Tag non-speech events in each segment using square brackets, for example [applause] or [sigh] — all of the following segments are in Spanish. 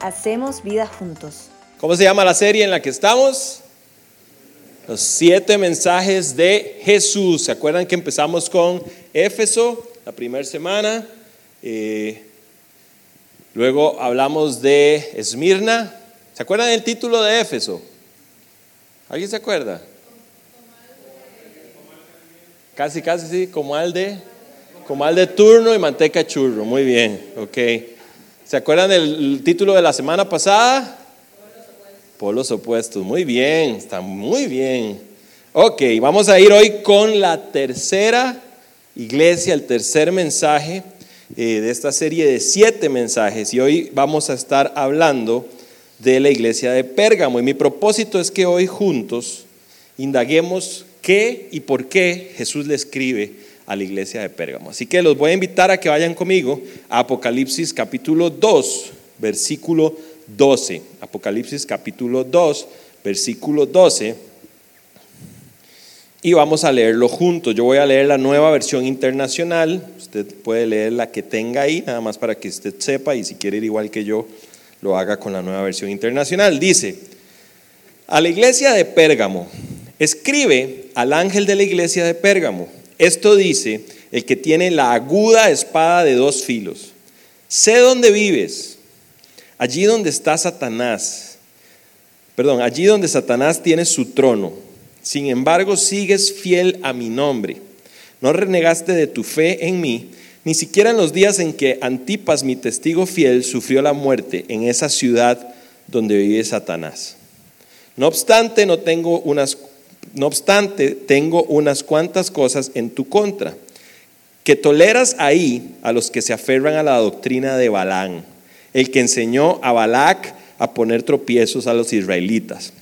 Hacemos vida juntos. ¿Cómo se llama la serie en la que estamos? Los siete mensajes de Jesús. ¿Se acuerdan que empezamos con Éfeso la primera semana? Eh, luego hablamos de Esmirna. ¿Se acuerdan del título de Éfeso? ¿Alguien se acuerda? Casi, casi, sí, como al de, como al de turno y manteca churro. Muy bien, ok. ¿Se acuerdan del título de la semana pasada? Polos opuestos. Muy bien, está muy bien. Ok, vamos a ir hoy con la tercera iglesia, el tercer mensaje eh, de esta serie de siete mensajes. Y hoy vamos a estar hablando de la iglesia de Pérgamo. Y mi propósito es que hoy juntos indaguemos qué y por qué Jesús le escribe a la iglesia de Pérgamo. Así que los voy a invitar a que vayan conmigo a Apocalipsis capítulo 2, versículo 12. Apocalipsis capítulo 2, versículo 12. Y vamos a leerlo juntos. Yo voy a leer la nueva versión internacional. Usted puede leer la que tenga ahí, nada más para que usted sepa y si quiere ir igual que yo, lo haga con la nueva versión internacional. Dice, a la iglesia de Pérgamo, Escribe al ángel de la iglesia de Pérgamo. Esto dice el que tiene la aguda espada de dos filos. Sé dónde vives, allí donde está Satanás. Perdón, allí donde Satanás tiene su trono. Sin embargo, sigues fiel a mi nombre. No renegaste de tu fe en mí, ni siquiera en los días en que Antipas, mi testigo fiel, sufrió la muerte en esa ciudad donde vive Satanás. No obstante, no tengo unas no obstante, tengo unas cuantas cosas en tu contra, que toleras ahí a los que se aferran a la doctrina de Balán, el que enseñó a Balac a poner tropiezos a los israelitas,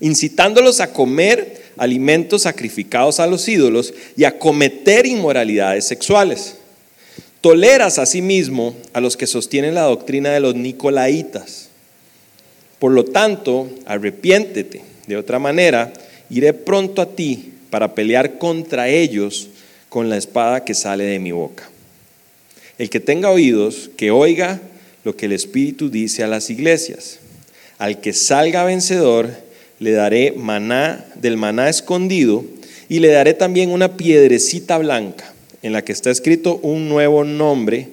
incitándolos a comer alimentos sacrificados a los ídolos y a cometer inmoralidades sexuales. Toleras asimismo a los que sostienen la doctrina de los nicolaitas. Por lo tanto, arrepiéntete. De otra manera, iré pronto a ti para pelear contra ellos con la espada que sale de mi boca. El que tenga oídos, que oiga lo que el Espíritu dice a las iglesias. Al que salga vencedor, le daré maná del maná escondido y le daré también una piedrecita blanca en la que está escrito un nuevo nombre,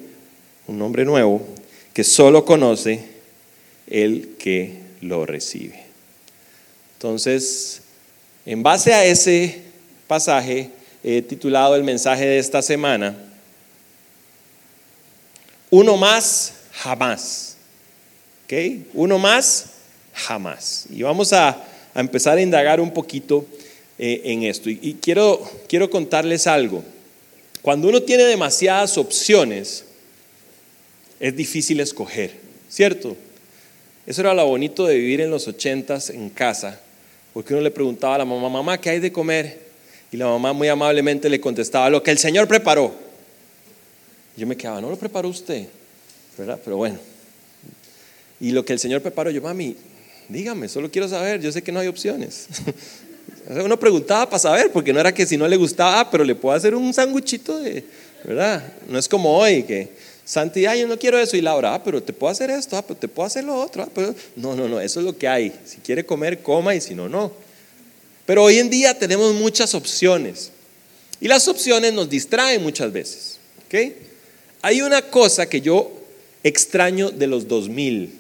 un nombre nuevo, que solo conoce el que lo recibe. Entonces, en base a ese pasaje he titulado el mensaje de esta semana, Uno más, jamás. ¿Ok? Uno más, jamás. Y vamos a, empezar a indagar un poquito eh, en esto. Y, y quiero, quiero contarles algo. Cuando uno tiene demasiadas opciones, es difícil escoger, ¿cierto? Eso era lo bonito de vivir en los ochentas en casa porque uno le preguntaba a la mamá, mamá, ¿qué hay de comer? Y la mamá muy amablemente le contestaba, lo que el Señor preparó. Yo me quedaba, no lo preparó usted, ¿verdad? Pero bueno. Y lo que el Señor preparó, yo, mami, dígame, solo quiero saber, yo sé que no hay opciones. [laughs] Uno preguntaba para saber, porque no era que si no le gustaba, pero le puedo hacer un sanguchito de, ¿verdad? No es como hoy que Santi, yo no quiero eso. Y Laura, ah, pero te puedo hacer esto, ah, pero te puedo hacer lo otro. Ah, pero... No, no, no, eso es lo que hay. Si quiere comer, coma y si no, no. Pero hoy en día tenemos muchas opciones. Y las opciones nos distraen muchas veces. ¿okay? Hay una cosa que yo extraño de los 2000.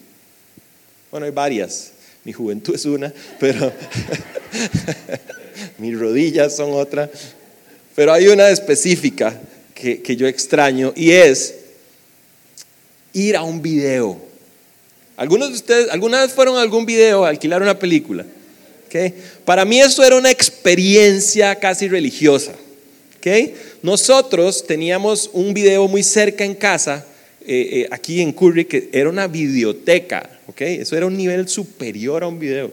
Bueno, hay varias. Mi juventud es una, pero [laughs] mis rodillas son otra. Pero hay una específica que, que yo extraño y es ir a un video. Algunos de ustedes, ¿alguna vez fueron a algún video a alquilar una película? Para mí eso era una experiencia casi religiosa. Nosotros teníamos un video muy cerca en casa, eh, eh, aquí en Curry, que era una videoteca. Eso era un nivel superior a un video.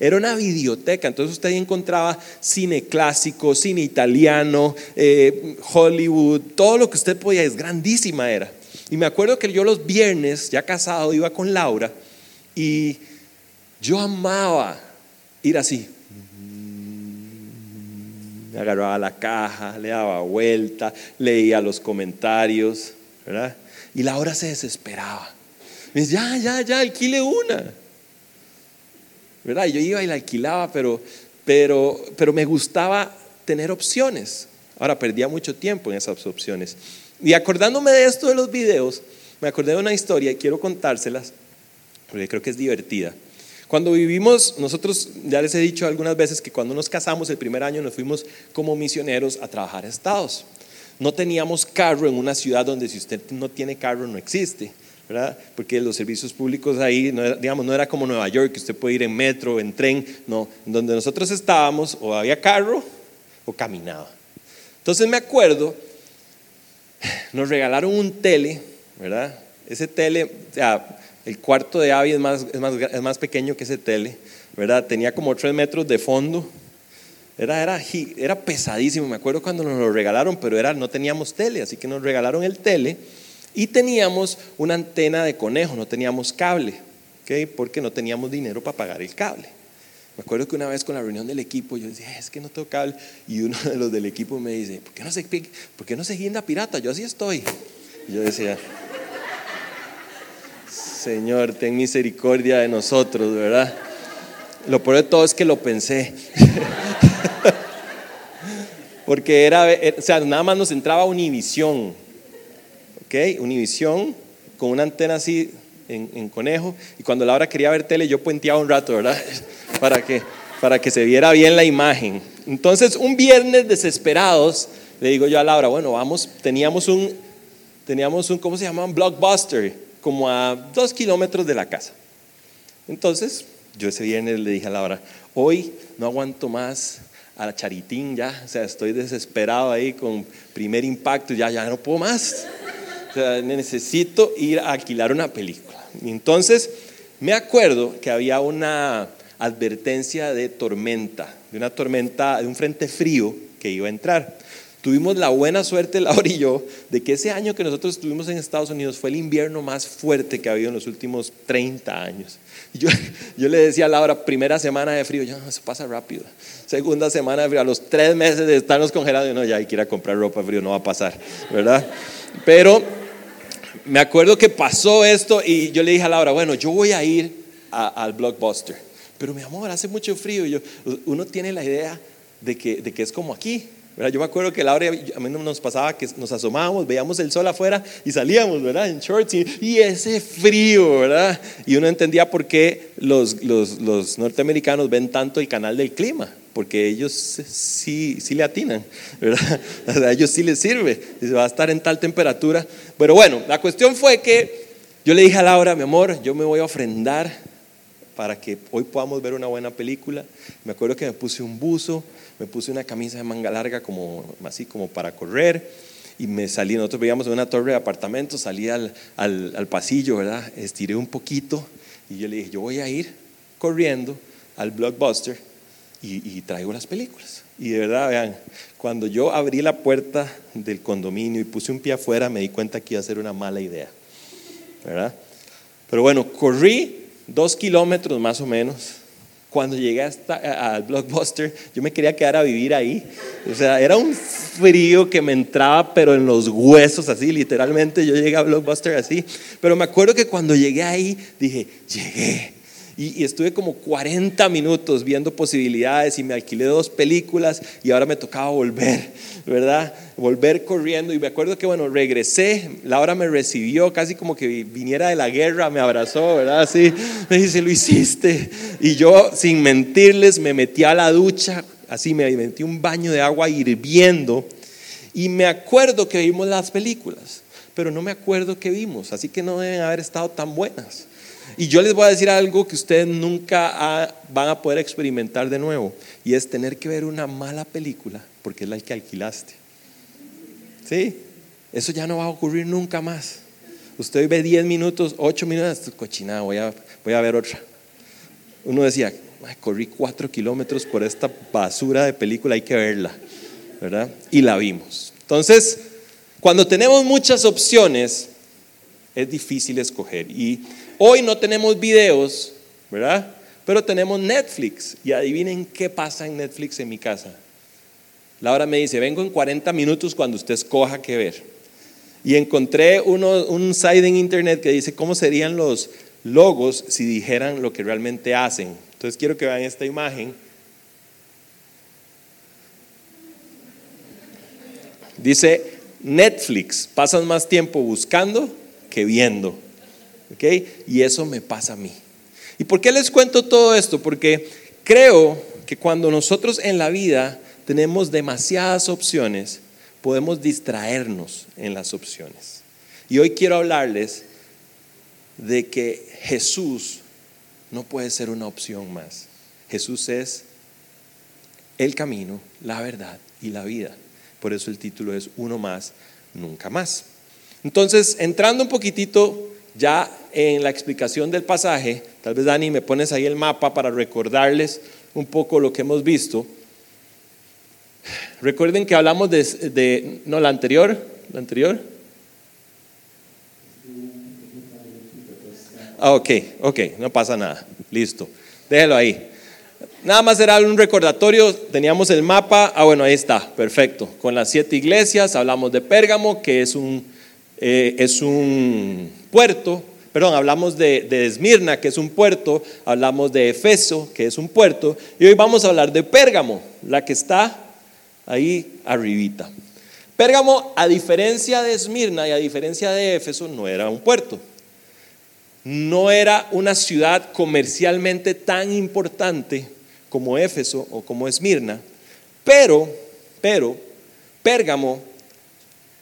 Era una videoteca, entonces usted ahí encontraba cine clásico, cine italiano, eh, Hollywood, todo lo que usted podía, es grandísima era. Y me acuerdo que yo los viernes, ya casado, iba con Laura y yo amaba ir así. Me agarraba la caja, le daba vuelta, leía los comentarios, ¿verdad? Y Laura se desesperaba. Me dice, ya, ya, ya, alquile una. ¿Verdad? Yo iba y la alquilaba, pero, pero, pero me gustaba tener opciones. Ahora perdía mucho tiempo en esas opciones. Y acordándome de esto de los videos, me acordé de una historia y quiero contárselas, porque creo que es divertida. Cuando vivimos, nosotros ya les he dicho algunas veces que cuando nos casamos el primer año nos fuimos como misioneros a trabajar a Estados. No teníamos carro en una ciudad donde si usted no tiene carro no existe. ¿verdad? Porque los servicios públicos ahí, no era, digamos, no era como Nueva York, que usted puede ir en metro, en tren, no, donde nosotros estábamos o había carro o caminaba. Entonces me acuerdo, nos regalaron un tele, ¿verdad? Ese tele, el cuarto de Avi es más, es más, es más pequeño que ese tele, ¿verdad? Tenía como tres metros de fondo. Era, era, era pesadísimo, me acuerdo cuando nos lo regalaron, pero era, no teníamos tele, así que nos regalaron el tele y teníamos una antena de conejo, no teníamos cable, ¿okay? porque no teníamos dinero para pagar el cable. Me acuerdo que una vez con la reunión del equipo yo decía, es que no tengo cable, y uno de los del equipo me dice, ¿por qué no se, por no se guinda pirata? Yo así estoy. Yo decía, Señor, ten misericordia de nosotros, ¿verdad? Lo peor de todo es que lo pensé. [laughs] Porque era, o sea, nada más nos entraba Univisión, ¿ok? Univisión con una antena así en, conejo. Y cuando Laura quería ver tele, yo puenteaba un rato, ¿verdad? Para que, para que se viera bien la imagen. Entonces, un viernes desesperados, le digo yo a Laura, bueno, vamos, teníamos un, teníamos un, ¿cómo se llama? Un blockbuster, como a dos kilómetros de la casa. Entonces, yo ese viernes le dije a Laura, hoy no aguanto más a la charitín ya, o sea, estoy desesperado ahí con primer impacto, ya, ya no puedo más. O sea, necesito ir a alquilar una película. Entonces me acuerdo que había una advertencia de tormenta, de una tormenta, de un frente frío que iba a entrar. Tuvimos la buena suerte, [laughs] Laura y yo, de que ese año que nosotros estuvimos en Estados Unidos fue el invierno más fuerte que ha habido en los últimos 30 años. Yo, [laughs] yo le decía a Laura, primera semana de frío, ya, eso pasa rápido. Segunda semana de frío, a los tres meses de estarnos congelados, no, ya hay que ir a comprar ropa frío, no va a pasar, ¿verdad? Pero me acuerdo que pasó esto y yo le dije a Laura, bueno, yo voy a ir al Blockbuster. Pero mi amor, hace mucho frío y yo, uno tiene la idea de que, de que es como aquí, yo me acuerdo que Laura, a mí nos pasaba que nos asomábamos, veíamos el sol afuera y salíamos, ¿verdad? En shorts y, ese frío, ¿verdad? Y uno entendía por qué los, los, los, norteamericanos ven tanto el canal del clima, porque ellos sí, sí le atinan, ¿verdad? [laughs] A ellos sí les sirve, y se va a estar en tal temperatura. Pero bueno, la cuestión fue que yo le dije a Laura, mi amor, yo me voy a ofrendar para que hoy podamos ver una buena película. Me acuerdo que me puse un buzo, me puse una camisa de manga larga como así como para correr y me salí, nosotros veíamos en una torre de apartamentos, salí al, al, pasillo, ¿verdad? Estiré un poquito y yo le dije, yo voy a ir corriendo al blockbuster y, traigo las películas. Y de verdad, vean, cuando yo abrí la puerta del condominio y puse un pie afuera, me di cuenta que iba a ser una mala idea, ¿verdad? Pero bueno, corrí dos kilómetros más o menos cuando llegué hasta, al Blockbuster, yo me quería quedar a vivir ahí. O sea, era un frío que me entraba, pero en los huesos, así, literalmente. Yo llegué a Blockbuster así. Pero me acuerdo que cuando llegué ahí, dije, llegué. Y, estuve como 40 minutos viendo posibilidades y me alquilé dos películas y ahora me tocaba volver, ¿verdad? Volver corriendo y me acuerdo que bueno, regresé, Laura me recibió casi como que viniera de la guerra, me abrazó, ¿verdad? Así, me dice, lo hiciste. Y yo, sin mentirles, me metí a la ducha, así me metí un baño de agua hirviendo y me acuerdo que vimos las películas, pero no me acuerdo qué vimos, así que no deben haber estado tan buenas. Y yo les voy a decir algo que ustedes nunca van a poder experimentar de nuevo, y es tener que ver una mala película porque es la que alquilaste. ¿Sí? Eso ya no va a ocurrir nunca más. Usted ve 10 minutos, 8 minutos, cochinada, voy a, voy a ver otra. Uno decía, corrí 4 kilómetros por esta basura de película, hay que verla, ¿verdad? Y la vimos. Entonces, cuando tenemos muchas opciones, es difícil escoger. Y Hoy no tenemos videos, ¿verdad? Pero tenemos Netflix. Y adivinen qué pasa en Netflix en mi casa. Laura me dice, vengo en 40 minutos cuando usted escoja qué ver. Y encontré uno, un site en internet que dice cómo serían los logos si dijeran lo que realmente hacen. Entonces quiero que vean esta imagen. Dice Netflix, pasan más tiempo buscando que viendo. ¿Ok? Y eso me pasa a mí. ¿Y por qué les cuento todo esto? Porque creo que cuando nosotros en la vida tenemos demasiadas opciones, podemos distraernos en las opciones. Y hoy quiero hablarles de que Jesús no puede ser una opción más. Jesús es el camino, la verdad y la vida. Por eso el título es Uno más, nunca más. Entonces, entrando un poquitito ya en la explicación del pasaje, tal vez Dani me pones ahí el mapa para recordarles un poco lo que hemos visto. Recuerden que hablamos de, no, la anterior, la anterior. Ah, ok, ok, no pasa nada, listo, déjelo ahí. Nada más era un recordatorio, teníamos el mapa, ah bueno, ahí está, perfecto, con las siete iglesias, hablamos de Pérgamo, que es un, eh, es un puerto, perdón, hablamos de, Esmirna, que es un puerto, hablamos de Efeso, que es un puerto, y hoy vamos a hablar de Pérgamo, la que está ahí arribita. Pérgamo, a diferencia de Esmirna y a diferencia de Éfeso, no era un puerto. No era una ciudad comercialmente tan importante como Éfeso o como Esmirna, pero, pero, Pérgamo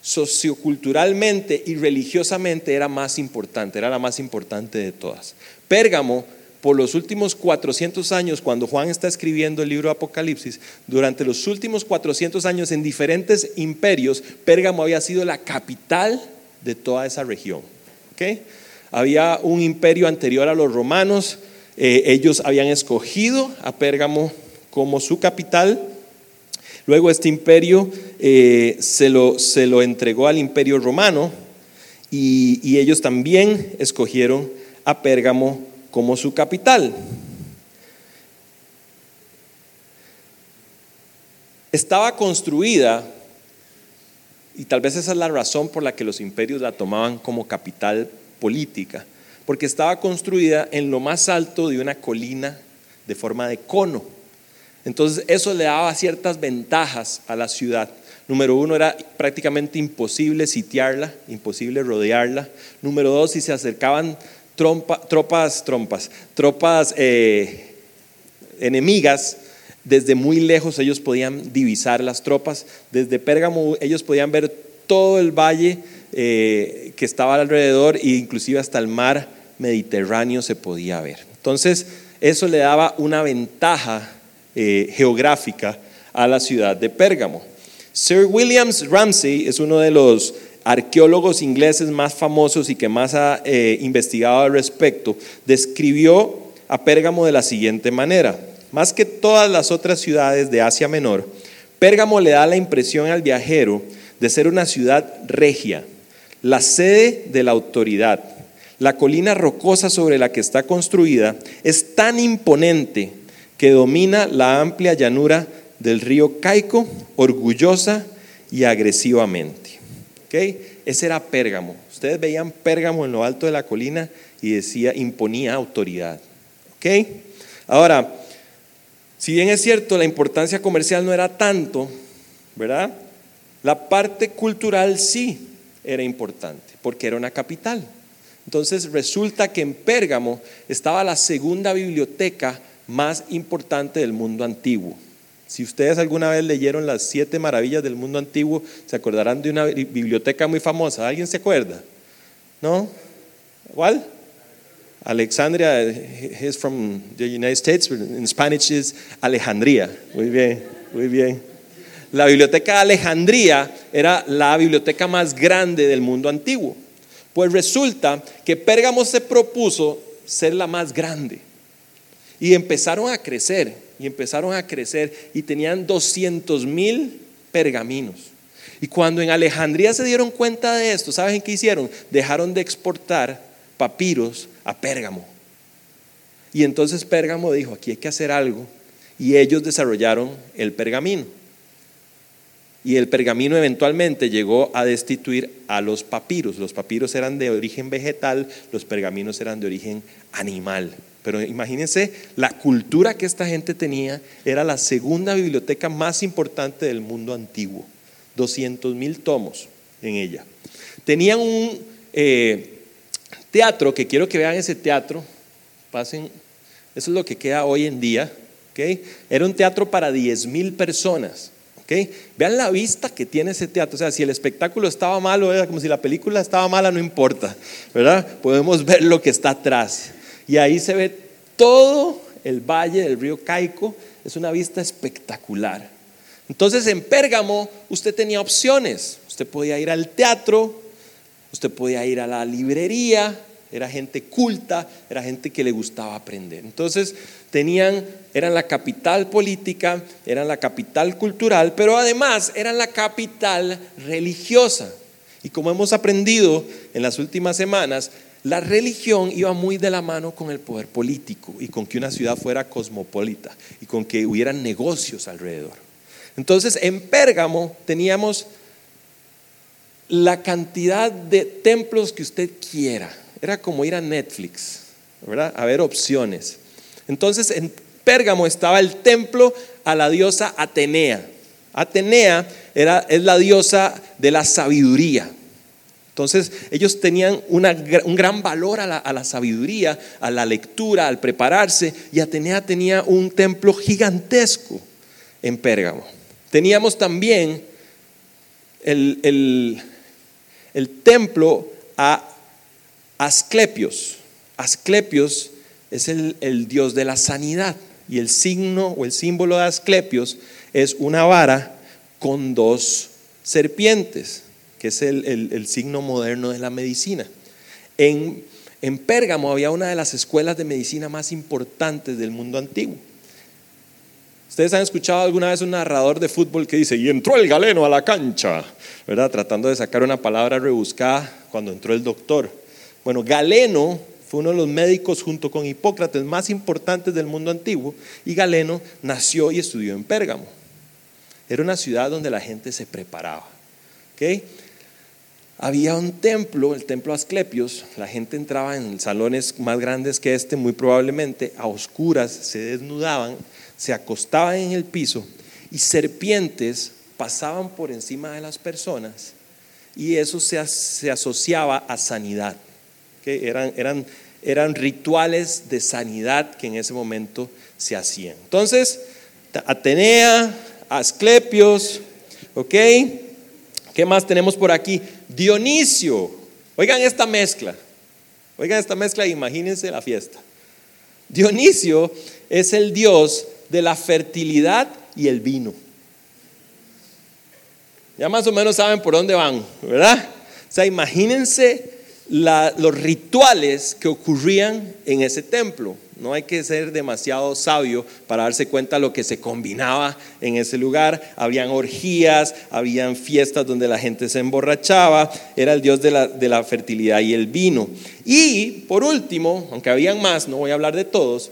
socioculturalmente y religiosamente era más importante, era la más importante de todas. Pérgamo por los últimos 400 años, cuando Juan está escribiendo el libro Apocalipsis, durante los últimos 400 años en diferentes imperios, Pérgamo había sido la capital de toda esa región. Había un imperio anterior a los romanos, eh, ellos habían escogido a Pérgamo como su capital. Luego este imperio eh, se, lo, se, lo, entregó al imperio romano y, y ellos también escogieron a Pérgamo como su capital. Estaba construida, y tal vez esa es la razón por la que los imperios la tomaban como capital política, porque estaba construida en lo más alto de una colina de forma de cono. Entonces eso le daba ciertas ventajas a la ciudad. Número uno, era prácticamente imposible sitiarla, imposible rodearla. Número dos, si se acercaban tropas, tropas eh, enemigas, desde muy lejos ellos podían divisar las tropas, desde Pérgamo ellos podían ver todo el valle eh, que estaba alrededor e inclusive hasta el mar Mediterráneo se podía ver. Entonces eso le daba una ventaja eh, geográfica a la ciudad de Pérgamo. Sir Williams Ramsey es uno de los arqueólogos ingleses más famosos y que más ha eh, investigado al respecto, describió a Pérgamo de la siguiente manera. Más que todas las otras ciudades de Asia Menor, Pérgamo le da la impresión al viajero de ser una ciudad regia, la sede de la autoridad. La colina rocosa sobre la que está construida es tan imponente que domina la amplia llanura del río Caico, orgullosa y agresivamente. Ese era Pérgamo. Ustedes veían Pérgamo en lo alto de la colina y decía, imponía autoridad. Ahora, si bien es cierto, la importancia comercial no era tanto, ¿verdad? La parte cultural sí era importante, porque era una capital. Entonces resulta que en Pérgamo estaba la segunda biblioteca más importante del mundo antiguo. Si ustedes alguna vez leyeron las siete maravillas del mundo antiguo, se acordarán de una biblioteca muy famosa. ¿Alguien se acuerda? ¿No? ¿Cuál? Alexandria, es from the United States, in Spanish is Alejandría. Muy bien, muy bien. La biblioteca de Alejandría era la biblioteca más grande del mundo antiguo. Pues resulta que Pérgamo se propuso ser la más grande. Y empezaron a crecer y empezaron a crecer y tenían 200 mil pergaminos. Y cuando en Alejandría se dieron cuenta de esto, ¿saben qué hicieron? Dejaron de exportar papiros a Pérgamo. Y entonces Pérgamo dijo, aquí hay que hacer algo. Y ellos desarrollaron el pergamino. y el pergamino eventualmente llegó a destituir a los papiros. Los papiros eran de origen vegetal, los pergaminos eran de origen animal. Pero imagínense, la cultura que esta gente tenía era la segunda biblioteca más importante del mundo antiguo. 200 mil tomos en ella. Tenían un eh, teatro, que quiero que vean ese teatro, pasen, eso es lo que queda hoy en día. ¿okay? Era un teatro para 10 mil personas. ¿okay? Vean la vista que tiene ese teatro. O sea, si el espectáculo estaba malo, era como si la película estaba mala, no importa. ¿verdad? Podemos ver lo que está atrás. Y ahí se ve todo el valle del río Caico. Es una vista espectacular. Entonces en Pérgamo usted tenía opciones. Usted podía ir al teatro, usted podía ir a la librería, era gente culta, era gente que le gustaba aprender. Entonces tenían, eran la capital política, eran la capital cultural, pero además eran la capital religiosa. Y como hemos aprendido en las últimas semanas, la religión iba muy de la mano con el poder político y con que una ciudad fuera cosmopolita y con que hubieran negocios alrededor. Entonces, en Pérgamo teníamos la cantidad de templos que usted quiera. Era como ir a Netflix, ¿verdad? A ver opciones. Entonces, en Pérgamo estaba el templo a la diosa Atenea. Atenea era, es la diosa de la sabiduría. Entonces ellos tenían un gran valor a la, sabiduría, a la lectura, al prepararse, y Atenea tenía un templo gigantesco en Pérgamo. Teníamos también el, templo a Asclepios. Asclepios es el, dios de la sanidad, y el signo o el símbolo de Asclepios es una vara con dos serpientes es el, signo moderno de la medicina. En, en Pérgamo había una de las escuelas de medicina más importantes del mundo antiguo. Ustedes han escuchado alguna vez un narrador de fútbol que dice, y entró el galeno a la cancha, ¿verdad? Tratando de sacar una palabra rebuscada cuando entró el doctor. Bueno, Galeno fue uno de los médicos junto con Hipócrates más importantes del mundo antiguo y Galeno nació y estudió en Pérgamo. Era una ciudad donde la gente se preparaba. ¿okay? Había un templo, el templo Asclepios, la gente entraba en salones más grandes que este, muy probablemente, a oscuras, se desnudaban, se acostaban en el piso y serpientes pasaban por encima de las personas y eso se, asociaba a sanidad. que Eran, eran, eran rituales de sanidad que en ese momento se hacían. Entonces, Atenea, Asclepios, ¿ok? ¿Qué más tenemos por aquí? Dionisio. Oigan esta mezcla. Oigan esta mezcla e imagínense la fiesta. Dionisio es el dios de la fertilidad y el vino. Ya más o menos saben por dónde van, ¿verdad? O sea, imagínense los rituales que ocurrían en ese templo. No hay que ser demasiado sabio para darse cuenta de lo que se combinaba en ese lugar. Habían orgías, habían fiestas donde la gente se emborrachaba. Era el dios de la, de la fertilidad y el vino. Y por último, aunque habían más, no voy a hablar de todos,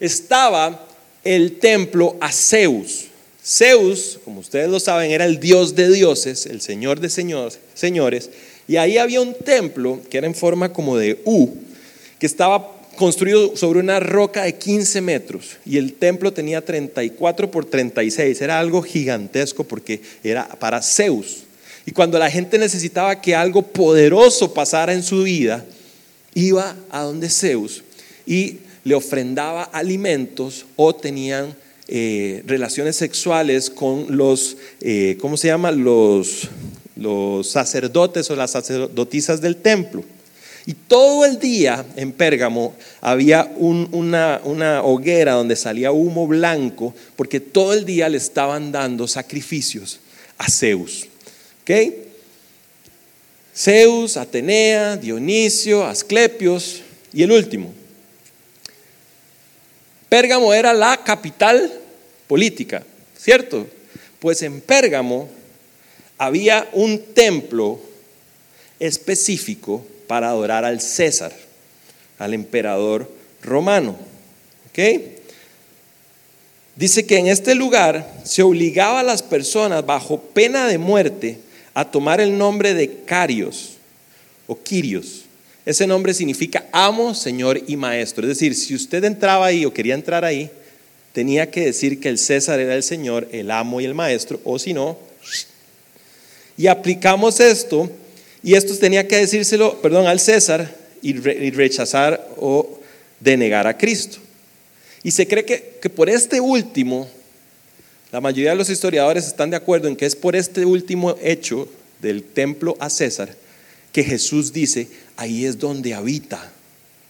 estaba el templo a Zeus. Zeus, como ustedes lo saben, era el dios de dioses, el señor de señores, señores. Y ahí había un templo que era en forma como de U, que estaba construido sobre una roca de 15 metros y el templo tenía 34 por 36. Era algo gigantesco porque era para Zeus. Y cuando la gente necesitaba que algo poderoso pasara en su vida, iba a donde Zeus y le ofrendaba alimentos o tenían eh, relaciones sexuales con los, eh, ¿cómo se llama? Los, los sacerdotes o las sacerdotisas del templo. Y todo el día en Pérgamo había una, una, hoguera donde salía humo blanco, porque todo el día le estaban dando sacrificios a Zeus. ¿Ok? Zeus, Atenea, Dionisio, Asclepios y el último. Pérgamo era la capital política, ¿cierto? Pues en Pérgamo había un templo específico para adorar al César, al emperador romano. ¿Ok? dice que en este lugar se obligaba a las personas bajo pena de muerte a tomar el nombre de Carios o Quirios. Ese nombre significa amo, señor y maestro. Es decir, si usted entraba ahí o quería entrar ahí, tenía que decir que el César era el señor, el amo y el maestro, o si no, y aplicamos esto, y esto tenía que decírselo, perdón, al César y, rechazar o denegar a Cristo. Y se cree que, que por este último, la mayoría de los historiadores están de acuerdo en que es por este último hecho del templo a César que Jesús dice, ahí es donde habita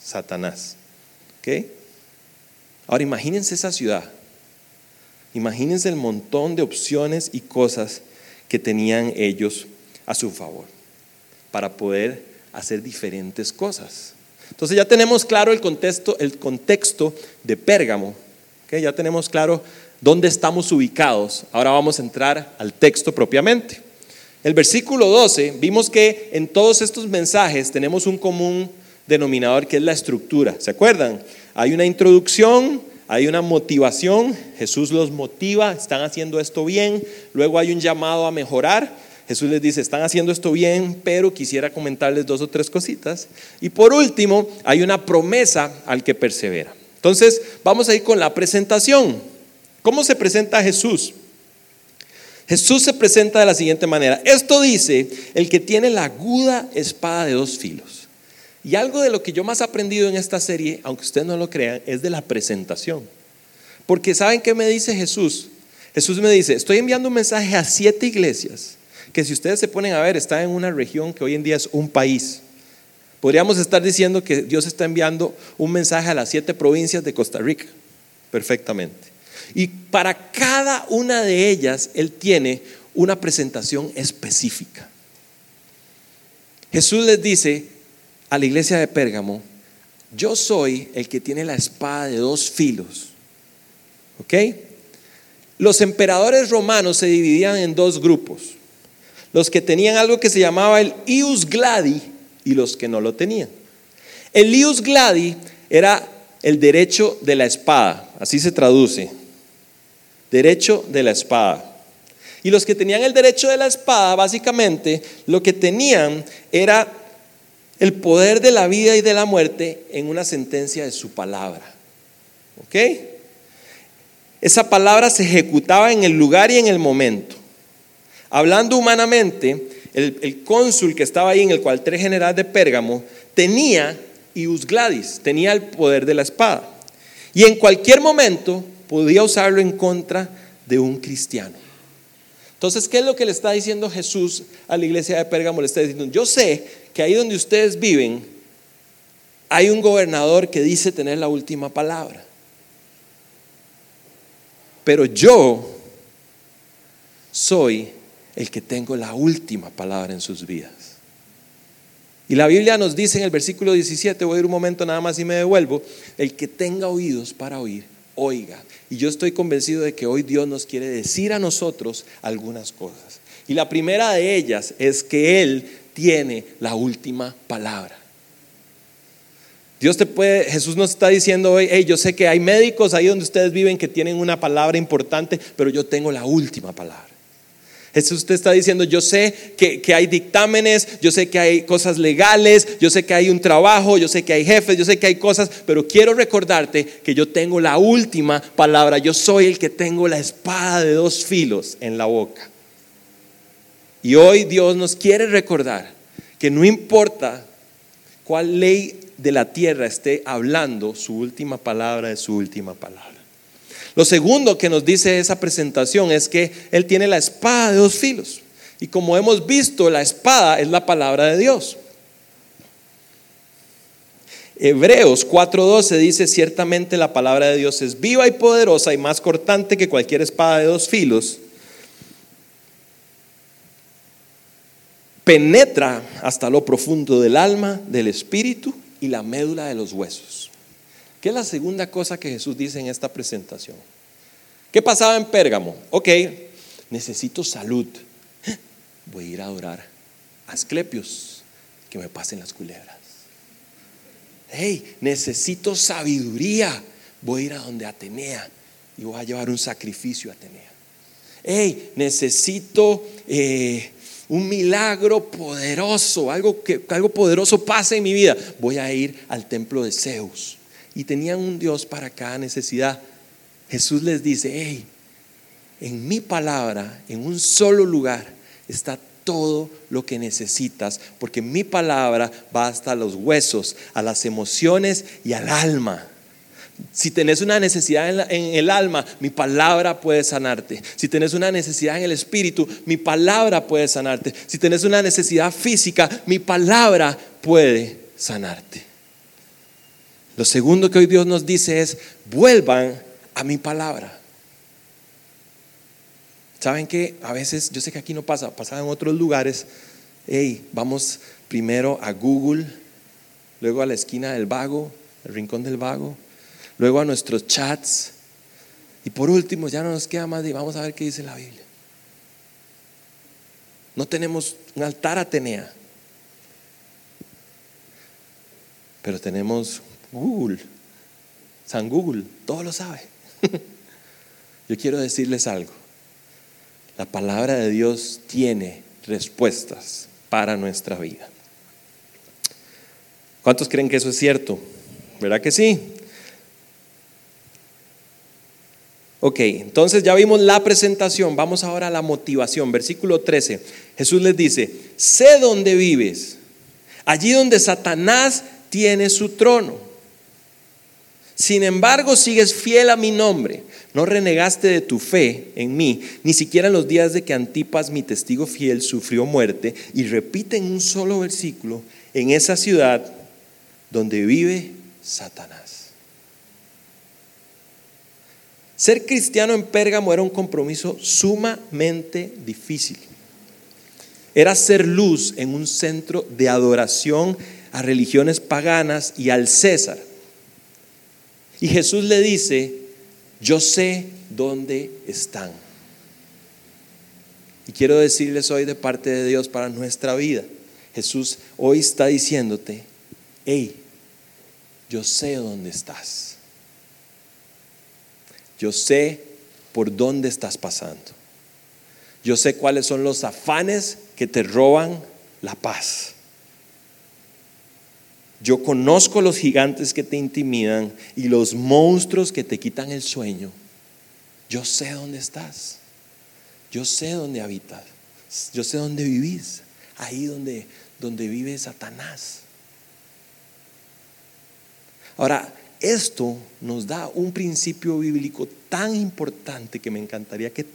Satanás. ¿Ok? Ahora imagínense esa ciudad. Imagínense el montón de opciones y cosas que tenían ellos a su favor para poder hacer diferentes cosas. Entonces ya tenemos claro el contexto, el contexto de Pérgamo, ya tenemos claro dónde estamos ubicados. Ahora vamos a entrar al texto propiamente. El versículo 12, vimos que en todos estos mensajes tenemos un común denominador que es la estructura. ¿Se acuerdan? Hay una introducción, hay una motivación, Jesús los motiva, están haciendo esto bien, luego hay un llamado a mejorar, Jesús les dice, están haciendo esto bien, pero quisiera comentarles dos o tres cositas. Y por último, hay una promesa al que persevera. Entonces, vamos a ir con la presentación. ¿Cómo se presenta Jesús? Jesús se presenta de la siguiente manera. Esto dice el que tiene la aguda espada de dos filos. Y algo de lo que yo más he aprendido en esta serie, aunque ustedes no lo crean, es de la presentación. Porque ¿saben qué me dice Jesús? Jesús me dice, estoy enviando un mensaje a siete iglesias, que si ustedes se ponen a ver, está en una región que hoy en día es un país. Podríamos estar diciendo que Dios está enviando un mensaje a las siete provincias de Costa Rica, perfectamente. Y para cada una de ellas, Él tiene una presentación específica. Jesús les dice, a la iglesia de Pérgamo, yo soy el que tiene la espada de dos filos. ¿Ok? Los emperadores romanos se dividían en dos grupos. Los que tenían algo que se llamaba el ius gladi y los que no lo tenían. El ius gladi era el derecho de la espada, así se traduce. Derecho de la espada. Y los que tenían el derecho de la espada, básicamente, lo que tenían era el poder de la vida y de la muerte en una sentencia de su palabra. ¿Ok? Esa palabra se ejecutaba en el lugar y en el momento. Hablando humanamente, el, cónsul que estaba ahí en el cuartel general de Pérgamo tenía ius gladis, tenía el poder de la espada. Y en cualquier momento podía usarlo en contra de un cristiano. Entonces, ¿qué es lo que le está diciendo Jesús a la iglesia de Pérgamo? Le está diciendo, yo sé que ahí donde ustedes viven hay un gobernador que dice tener la última palabra. Pero yo soy el que tengo la última palabra en sus vidas. Y la Biblia nos dice en el versículo 17, voy a ir un momento nada más y me devuelvo, el que tenga oídos para oír, oiga. Y yo estoy convencido de que hoy Dios nos quiere decir a nosotros algunas cosas. Y la primera de ellas es que Él tiene la última palabra. Dios te puede, Jesús nos está diciendo hoy, hey, yo sé que hay médicos ahí donde ustedes viven que tienen una palabra importante, pero yo tengo la última palabra. Jesús te está diciendo, yo sé que, que, hay dictámenes, yo sé que hay cosas legales, yo sé que hay un trabajo, yo sé que hay jefes, yo sé que hay cosas, pero quiero recordarte que yo tengo la última palabra, yo soy el que tengo la espada de dos filos en la boca. Y hoy Dios nos quiere recordar que no importa cuál ley de la tierra esté hablando, su última palabra es su última palabra. Lo segundo que nos dice esa presentación es que Él tiene la espada de dos filos. Y como hemos visto, la espada es la palabra de Dios. Hebreos 4:12 dice, ciertamente la palabra de Dios es viva y poderosa y más cortante que cualquier espada de dos filos penetra hasta lo profundo del alma, del espíritu y la médula de los huesos. ¿Qué es la segunda cosa que Jesús dice en esta presentación? ¿Qué pasaba en Pérgamo? Ok, necesito salud. [gasps] Voy a ir a adorar a Asclepios, que me pasen las culebras. Hey, necesito sabiduría. Voy a ir a donde Atenea, y voy a llevar un sacrificio a Atenea. Hey, necesito eh, un milagro poderoso, algo, que, algo poderoso pase en mi vida. Voy a ir al templo de Zeus. Y tenían un Dios para cada necesidad. Jesús les dice, hey, en mi palabra, en un solo lugar, está todo lo que necesitas, porque mi palabra va hasta los huesos, a las emociones y al alma. Si tenés una necesidad en, el alma, mi palabra puede sanarte. Si tenés una necesidad en el espíritu, mi palabra puede sanarte. Si tenés una necesidad física, mi palabra puede sanarte. Lo segundo que hoy Dios nos dice es, vuelvan a mi palabra. ¿Saben que A veces, yo sé que aquí no pasa, pasa en otros lugares. Hey, vamos primero a Google, luego a la esquina del vago, el rincón del vago, luego a nuestros chats. Y por último, ya no nos queda más de vamos a ver qué dice la Biblia. No tenemos un altar Atenea, pero tenemos Google, San Google, todo lo sabe. [laughs] Yo quiero decirles algo. La palabra de Dios tiene respuestas para nuestra vida. ¿Cuántos creen que eso es cierto? ¿Verdad que sí? Ok, entonces ya vimos la presentación, vamos ahora a la motivación. Versículo 13, Jesús les dice, sé dónde vives, allí donde Satanás tiene su trono. Sin embargo, sigues fiel a mi nombre. No renegaste de tu fe en mí, ni siquiera en los días de que Antipas, mi testigo fiel, sufrió muerte. Y repite en un solo versículo, en esa ciudad donde vive Satanás. Ser cristiano en Pérgamo era un compromiso sumamente difícil. Era ser luz en un centro de adoración a religiones paganas y al César. Y Jesús le dice, yo sé dónde están. Y quiero decirles hoy de parte de Dios para nuestra vida. Jesús hoy está diciéndote, hey, yo sé dónde estás. Yo sé por dónde estás pasando. Yo sé cuáles son los afanes que te roban la paz. Yo conozco los gigantes que te intimidan y los monstruos que te quitan el sueño. Yo sé dónde estás. Yo sé dónde habitas. Yo sé dónde vivís. Ahí donde, donde vive Satanás. Ahora, esto nos da un principio bíblico tan importante que me encantaría que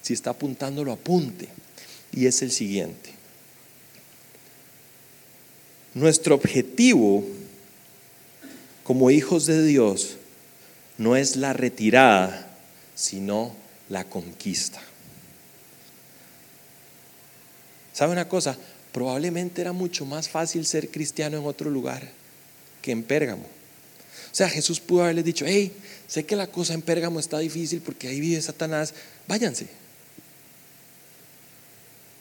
si está apuntando lo apunte. Y es el siguiente. Nuestro objetivo como hijos de Dios no es la retirada, sino la conquista. ¿Sabe una cosa? Probablemente era mucho más fácil ser cristiano en otro lugar que en Pérgamo. O sea, Jesús pudo haberles dicho, hey, sé que la cosa en Pérgamo está difícil porque ahí vive Satanás, váyanse.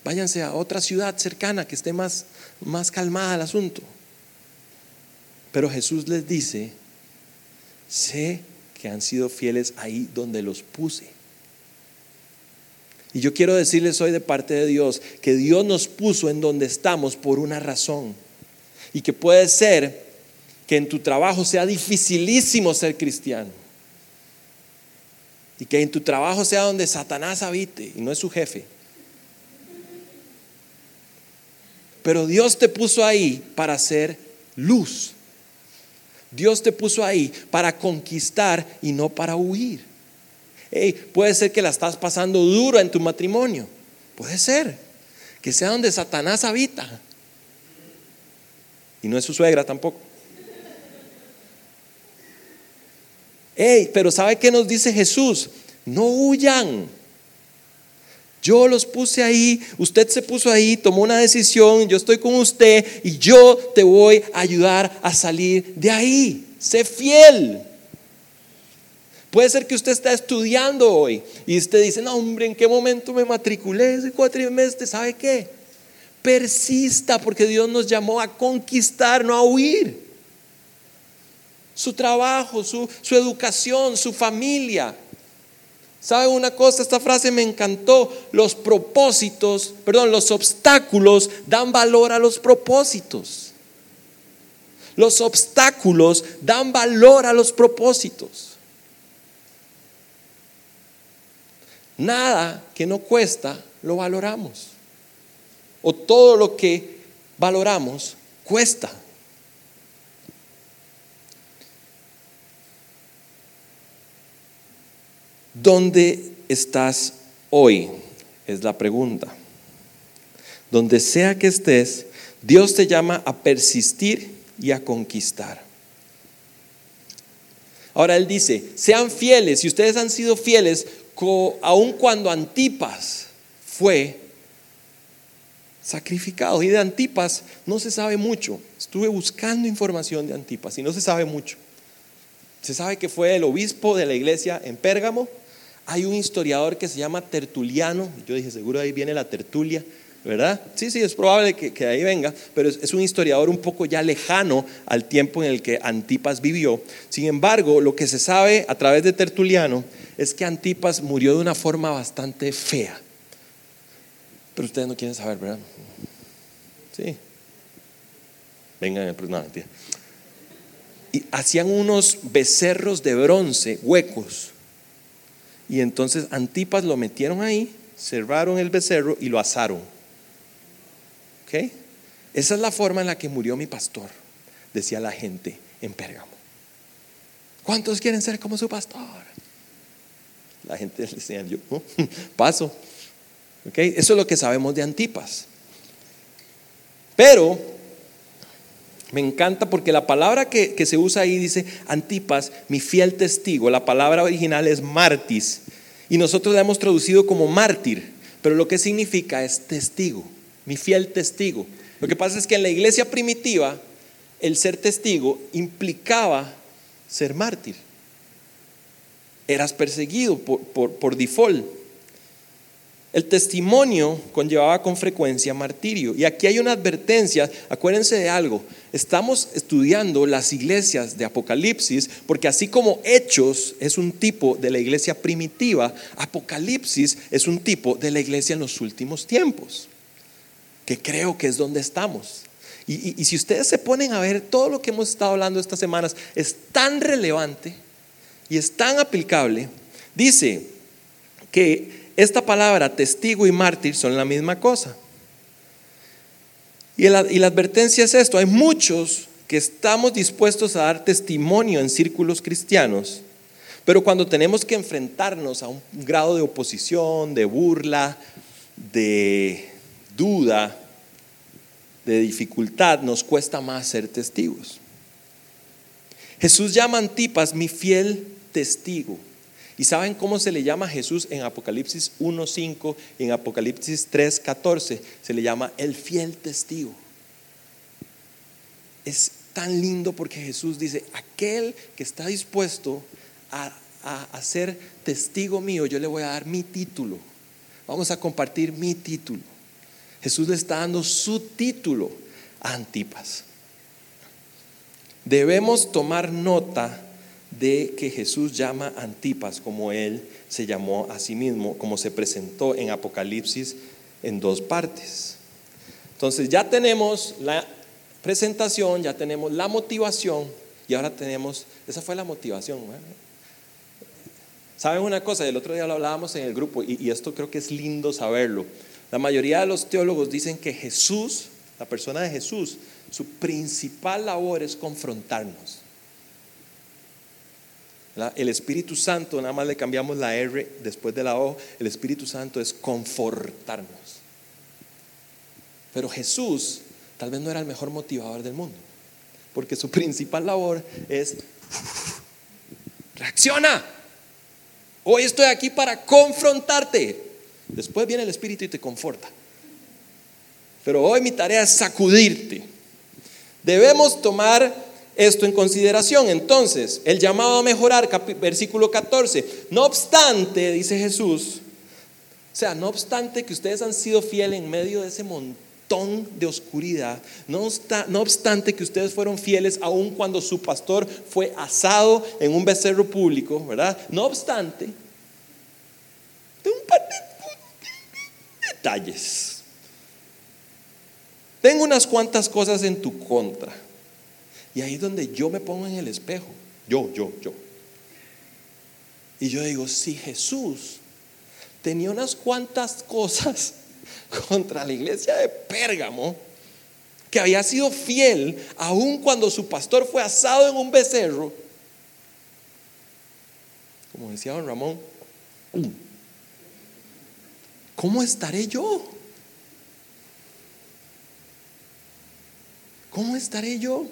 Váyanse a otra ciudad cercana que esté más, más calmada el asunto. Pero Jesús les dice, sé que han sido fieles ahí donde los puse. Y yo quiero decirles hoy de parte de Dios que Dios nos puso en donde estamos por una razón. Y que puede ser que en tu trabajo sea dificilísimo ser cristiano. Y que en tu trabajo sea donde Satanás habite y no es su jefe. Pero Dios te puso ahí para hacer luz. Dios te puso ahí para conquistar y no para huir. puede ser que la estás pasando duro en tu matrimonio. Puede ser. Que sea donde Satanás habita. Y no es su suegra tampoco. pero ¿sabe qué nos dice Jesús? No huyan. Yo los puse ahí, usted se puso ahí, tomó una decisión, yo estoy con usted y yo te voy a ayudar a salir de ahí. Sé fiel. Puede ser que usted está estudiando hoy y usted dice, no hombre, ¿en qué momento me matriculé ese cuatrimestre? ¿Sabe qué? Persista porque Dios nos llamó a conquistar, no a huir. Su trabajo, su, su educación, su familia. ¿Sabe una cosa? Esta frase me encantó. Los propósitos, perdón, los obstáculos dan valor a los propósitos. Los obstáculos dan valor a los propósitos. Nada que no cuesta lo valoramos. O todo lo que valoramos cuesta. ¿Dónde estás hoy? Es la pregunta. Donde sea que estés, Dios te llama a persistir y a conquistar. Ahora Él dice, sean fieles, y ustedes han sido fieles, aun cuando Antipas fue sacrificado. Y de Antipas no se sabe mucho. Estuve buscando información de Antipas y no se sabe mucho. Se sabe que fue el obispo de la iglesia en Pérgamo. Hay un historiador que se llama Tertuliano. Yo dije, seguro ahí viene la tertulia. ¿verdad? Sí, sí, es probable que, ahí venga, pero es, un historiador un poco ya lejano al tiempo en el que Antipas vivió. Sin embargo, lo que se sabe a través de Tertuliano es que Antipas murió de una forma bastante fea. Pero ustedes no quieren saber, ¿verdad? Sí. Vengan, pues no, Y hacían unos becerros de bronce, huecos. Y entonces Antipas lo metieron ahí, cerraron el becerro y lo asaron. Esa es la forma en la que murió mi pastor, decía la gente en Pérgamo. ¿Cuántos quieren ser como su pastor? La gente decía, yo [laughs] paso. Eso es lo que sabemos de Antipas. Pero me encanta porque la palabra que, que, se usa ahí dice Antipas, mi fiel testigo. La palabra original es martis y nosotros la hemos traducido como mártir, pero lo que significa es testigo mi fiel testigo. Lo que pasa es que en la iglesia primitiva el ser testigo implicaba ser mártir. Eras perseguido por, por, default. El testimonio conllevaba con frecuencia martirio. Y aquí hay una advertencia, acuérdense de algo, estamos estudiando las iglesias de Apocalipsis, porque así como Hechos es un tipo de la iglesia primitiva, Apocalipsis es un tipo de la iglesia en los últimos tiempos que creo que es donde estamos. Y, si ustedes se ponen a ver, todo lo que hemos estado hablando estas semanas es tan relevante y es tan aplicable. Dice que esta palabra testigo y mártir son la misma cosa. Y la, advertencia es esto, hay muchos que estamos dispuestos a dar testimonio en círculos cristianos, pero cuando tenemos que enfrentarnos a un grado de oposición, de burla, de duda, de dificultad, nos cuesta más ser testigos. Jesús llama a Antipas mi fiel testigo. ¿Y saben cómo se le llama a Jesús en Apocalipsis 1.5 y en Apocalipsis 3.14? Se le llama el fiel testigo. Es tan lindo porque Jesús dice, aquel que está dispuesto a, a ser testigo mío, yo le voy a dar mi título. Vamos a compartir mi título. Jesús le está dando su título a Antipas. Debemos tomar nota de que Jesús llama Antipas como él se llamó a sí mismo, como se presentó en Apocalipsis en dos partes. Entonces ya tenemos la presentación, ya tenemos la motivación y ahora tenemos, esa fue la motivación. ¿Saben una cosa? El otro día lo hablábamos en el grupo y, y esto creo que es lindo saberlo. La mayoría de los teólogos dicen que Jesús, la persona de Jesús, su principal labor es confrontarnos. El Espíritu Santo, nada más le cambiamos la R después de la O, el Espíritu Santo es confortarnos. Pero Jesús tal vez no era el mejor motivador del mundo, porque su principal labor es, reacciona, hoy estoy aquí para confrontarte. Después viene el Espíritu y te conforta. Pero hoy mi tarea es sacudirte. Debemos tomar esto en consideración. Entonces, el llamado a mejorar, versículo 14. No obstante, dice Jesús, o sea, no obstante que ustedes han sido fieles en medio de ese montón de oscuridad, no, obstante que ustedes fueron fieles aun cuando su pastor fue asado en un becerro público, ¿verdad? No obstante, detalles. Tengo unas cuantas cosas en tu contra. Y ahí es donde yo me pongo en el espejo. Yo, yo, yo. Y yo digo, si Jesús tenía unas cuantas cosas [laughs] contra la iglesia de Pérgamo, que había sido fiel aun cuando su pastor fue asado en un becerro, como decía don Ramón, ¿cómo estaré yo? ¿Cómo estaré yo?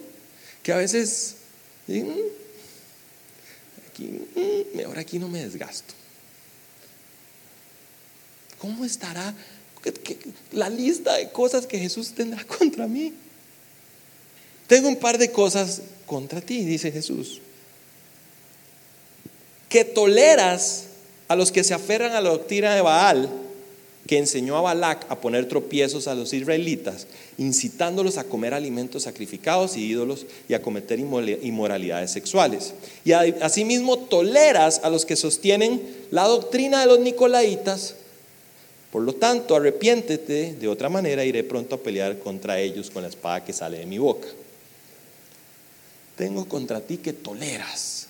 Que a veces, mm, aquí, mm, ahora aquí no me desgasto. ¿Cómo estará la lista de cosas que Jesús tendrá [laughs] contra mí? Tengo un par de cosas contra ti, dice Jesús. Que toleras a los que se aferran a la doctrina de Baal que enseñó a Balac a poner tropiezos a los israelitas, incitándolos a comer alimentos sacrificados y ídolos y a cometer inmoralidades sexuales. Y asimismo toleras a los que sostienen la doctrina de los nicolaitas. Por lo tanto, arrepiéntete, de otra manera iré pronto a pelear contra ellos con la espada que sale de mi boca. Tengo contra ti que toleras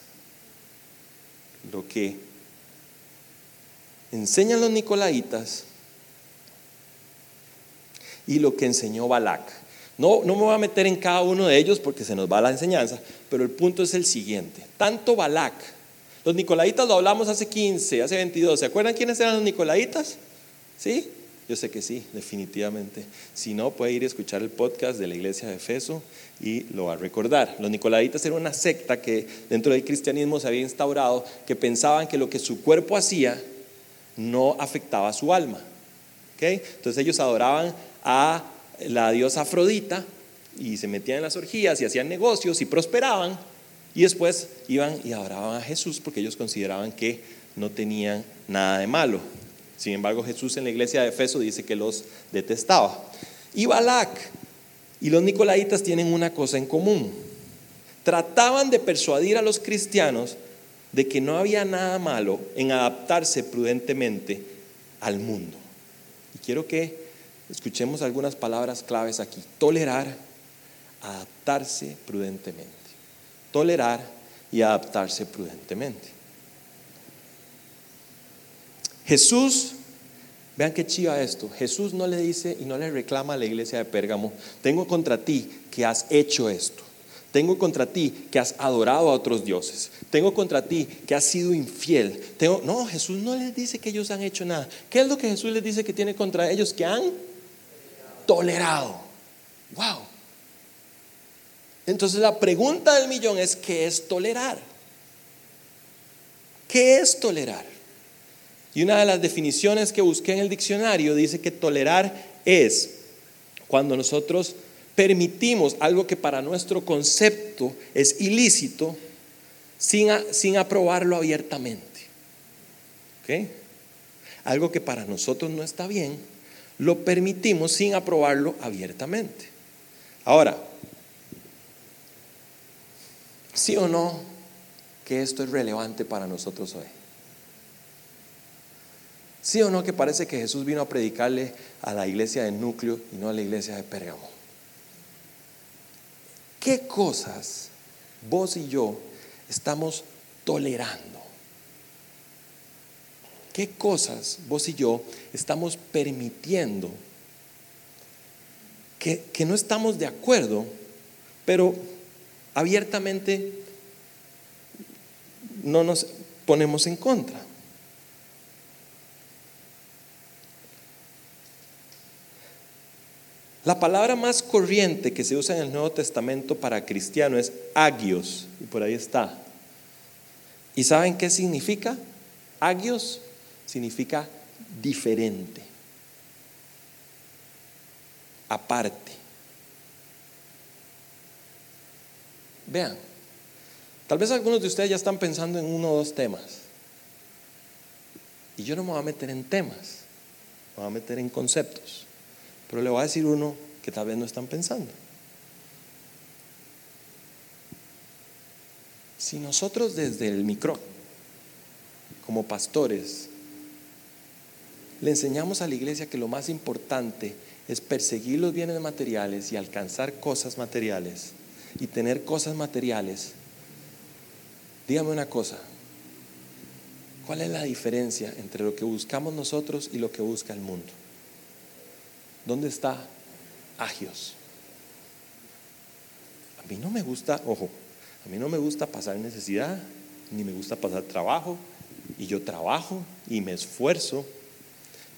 lo que enseñan los nicolaitas y lo que enseñó Balac. No, no me voy a meter en cada uno de ellos porque se nos va la enseñanza, pero el punto es el siguiente. Tanto Balac, los nicolaitas lo hablamos hace 15, hace 22, ¿se acuerdan quiénes eran los nicolaitas? ¿Sí? Yo sé que sí, definitivamente. Si no, puede ir a escuchar el podcast de la iglesia de Efeso y lo va a recordar. Los nicolaitas eran una secta que dentro del cristianismo se había instaurado, que pensaban que lo que su cuerpo hacía no afectaba a su alma. Entonces ellos adoraban a la diosa Afrodita y se metían en las orgías y hacían negocios y prosperaban y después iban y adoraban a Jesús porque ellos consideraban que no tenían nada de malo. Sin embargo, Jesús en la iglesia de Efeso dice que los detestaba. Y Balac y los nicolaitas tienen una cosa en común. Trataban de persuadir a los cristianos de que no había nada malo en adaptarse prudentemente al mundo. Y quiero que Escuchemos algunas palabras claves aquí. Tolerar, adaptarse prudentemente. Tolerar y adaptarse prudentemente. Jesús, vean qué chiva esto. Jesús no le dice y no le reclama a la iglesia de Pérgamo, tengo contra ti que has hecho esto. Tengo contra ti que has adorado a otros dioses. Tengo contra ti que has sido infiel. Tengo, no, Jesús no les dice que ellos han hecho nada. ¿Qué es lo que Jesús les dice que tiene contra ellos? Que han tolerado. Wow. Entonces la pregunta del millón es, ¿qué es tolerar? ¿Qué es tolerar? Y una de las definiciones que busqué en el diccionario dice que tolerar es cuando nosotros permitimos algo que para nuestro concepto es ilícito sin, sin aprobarlo abiertamente. Algo que para nosotros no está bien, lo permitimos sin aprobarlo abiertamente. Ahora, ¿sí o no que esto es relevante para nosotros hoy? ¿Sí o no que parece que Jesús vino a predicarle a la iglesia de núcleo y no a la iglesia de Pérgamo? ¿Qué cosas vos y yo estamos tolerando? Qué cosas vos y yo estamos permitiendo que, que no estamos de acuerdo, pero abiertamente no nos ponemos en contra. La palabra más corriente que se usa en el Nuevo Testamento para cristiano es agios, y por ahí está. ¿Y saben qué significa? Agios significa diferente, aparte. Vean, tal vez algunos de ustedes ya están pensando en uno o dos temas. Y yo no me voy a meter en temas, me voy a meter en conceptos. Pero le voy a decir uno que tal vez no están pensando. Si nosotros desde el micro, como pastores, le enseñamos a la iglesia que lo más importante es perseguir los bienes materiales y alcanzar cosas materiales y tener cosas materiales, dígame una cosa, ¿cuál es la diferencia entre lo que buscamos nosotros y lo que busca el mundo? ¿Dónde está agios? A mí no me gusta, ojo, a mí no me gusta pasar necesidad, ni me gusta pasar trabajo, y yo trabajo y me esfuerzo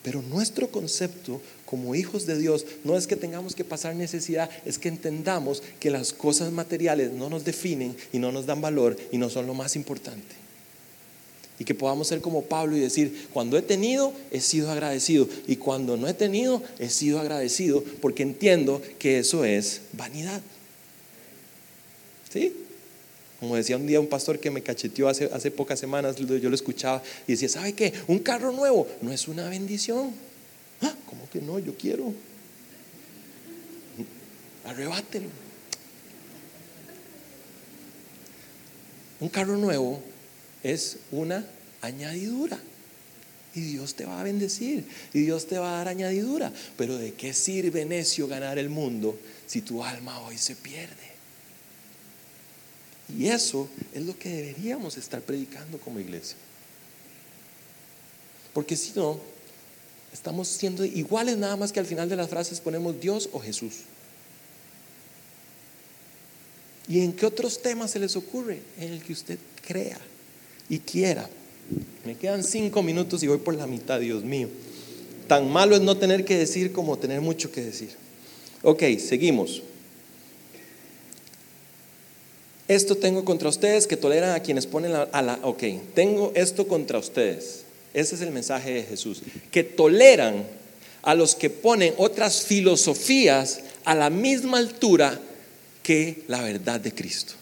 pero nuestro concepto como hijos de Dios no es que tengamos que pasar necesidad, es que entendamos que las cosas materiales no nos definen y no nos dan valor y no son lo más importante. Y que podamos ser como Pablo y decir, cuando he tenido, he sido agradecido. Y cuando no he tenido, he sido agradecido porque entiendo que eso es vanidad. ¿Sí? Como decía un día un pastor que me cacheteó hace, pocas semanas, yo lo escuchaba y decía, ¿sabe qué? Un carro nuevo no es una bendición. ¿Ah? ¿Cómo que no? Yo quiero. Arrebátelo. Un carro nuevo es una añadidura. Y Dios te va a bendecir. Y Dios te va a dar añadidura. Pero ¿de qué sirve necio ganar el mundo si tu alma hoy se pierde? Y eso es lo que deberíamos estar predicando como iglesia. Porque si no, estamos siendo iguales nada más que al final de las frases ponemos Dios o Jesús. ¿Y en qué otros temas se les ocurre? En el que usted crea y quiera. Me quedan cinco minutos y voy por la mitad, Dios mío. Tan malo es no tener que decir como tener mucho que decir. Ok, seguimos. Esto tengo contra ustedes que toleran a quienes ponen a la... Ok, tengo esto contra ustedes. Ese es el mensaje de Jesús. Que toleran a los que ponen otras filosofías a la misma altura que la verdad de Cristo.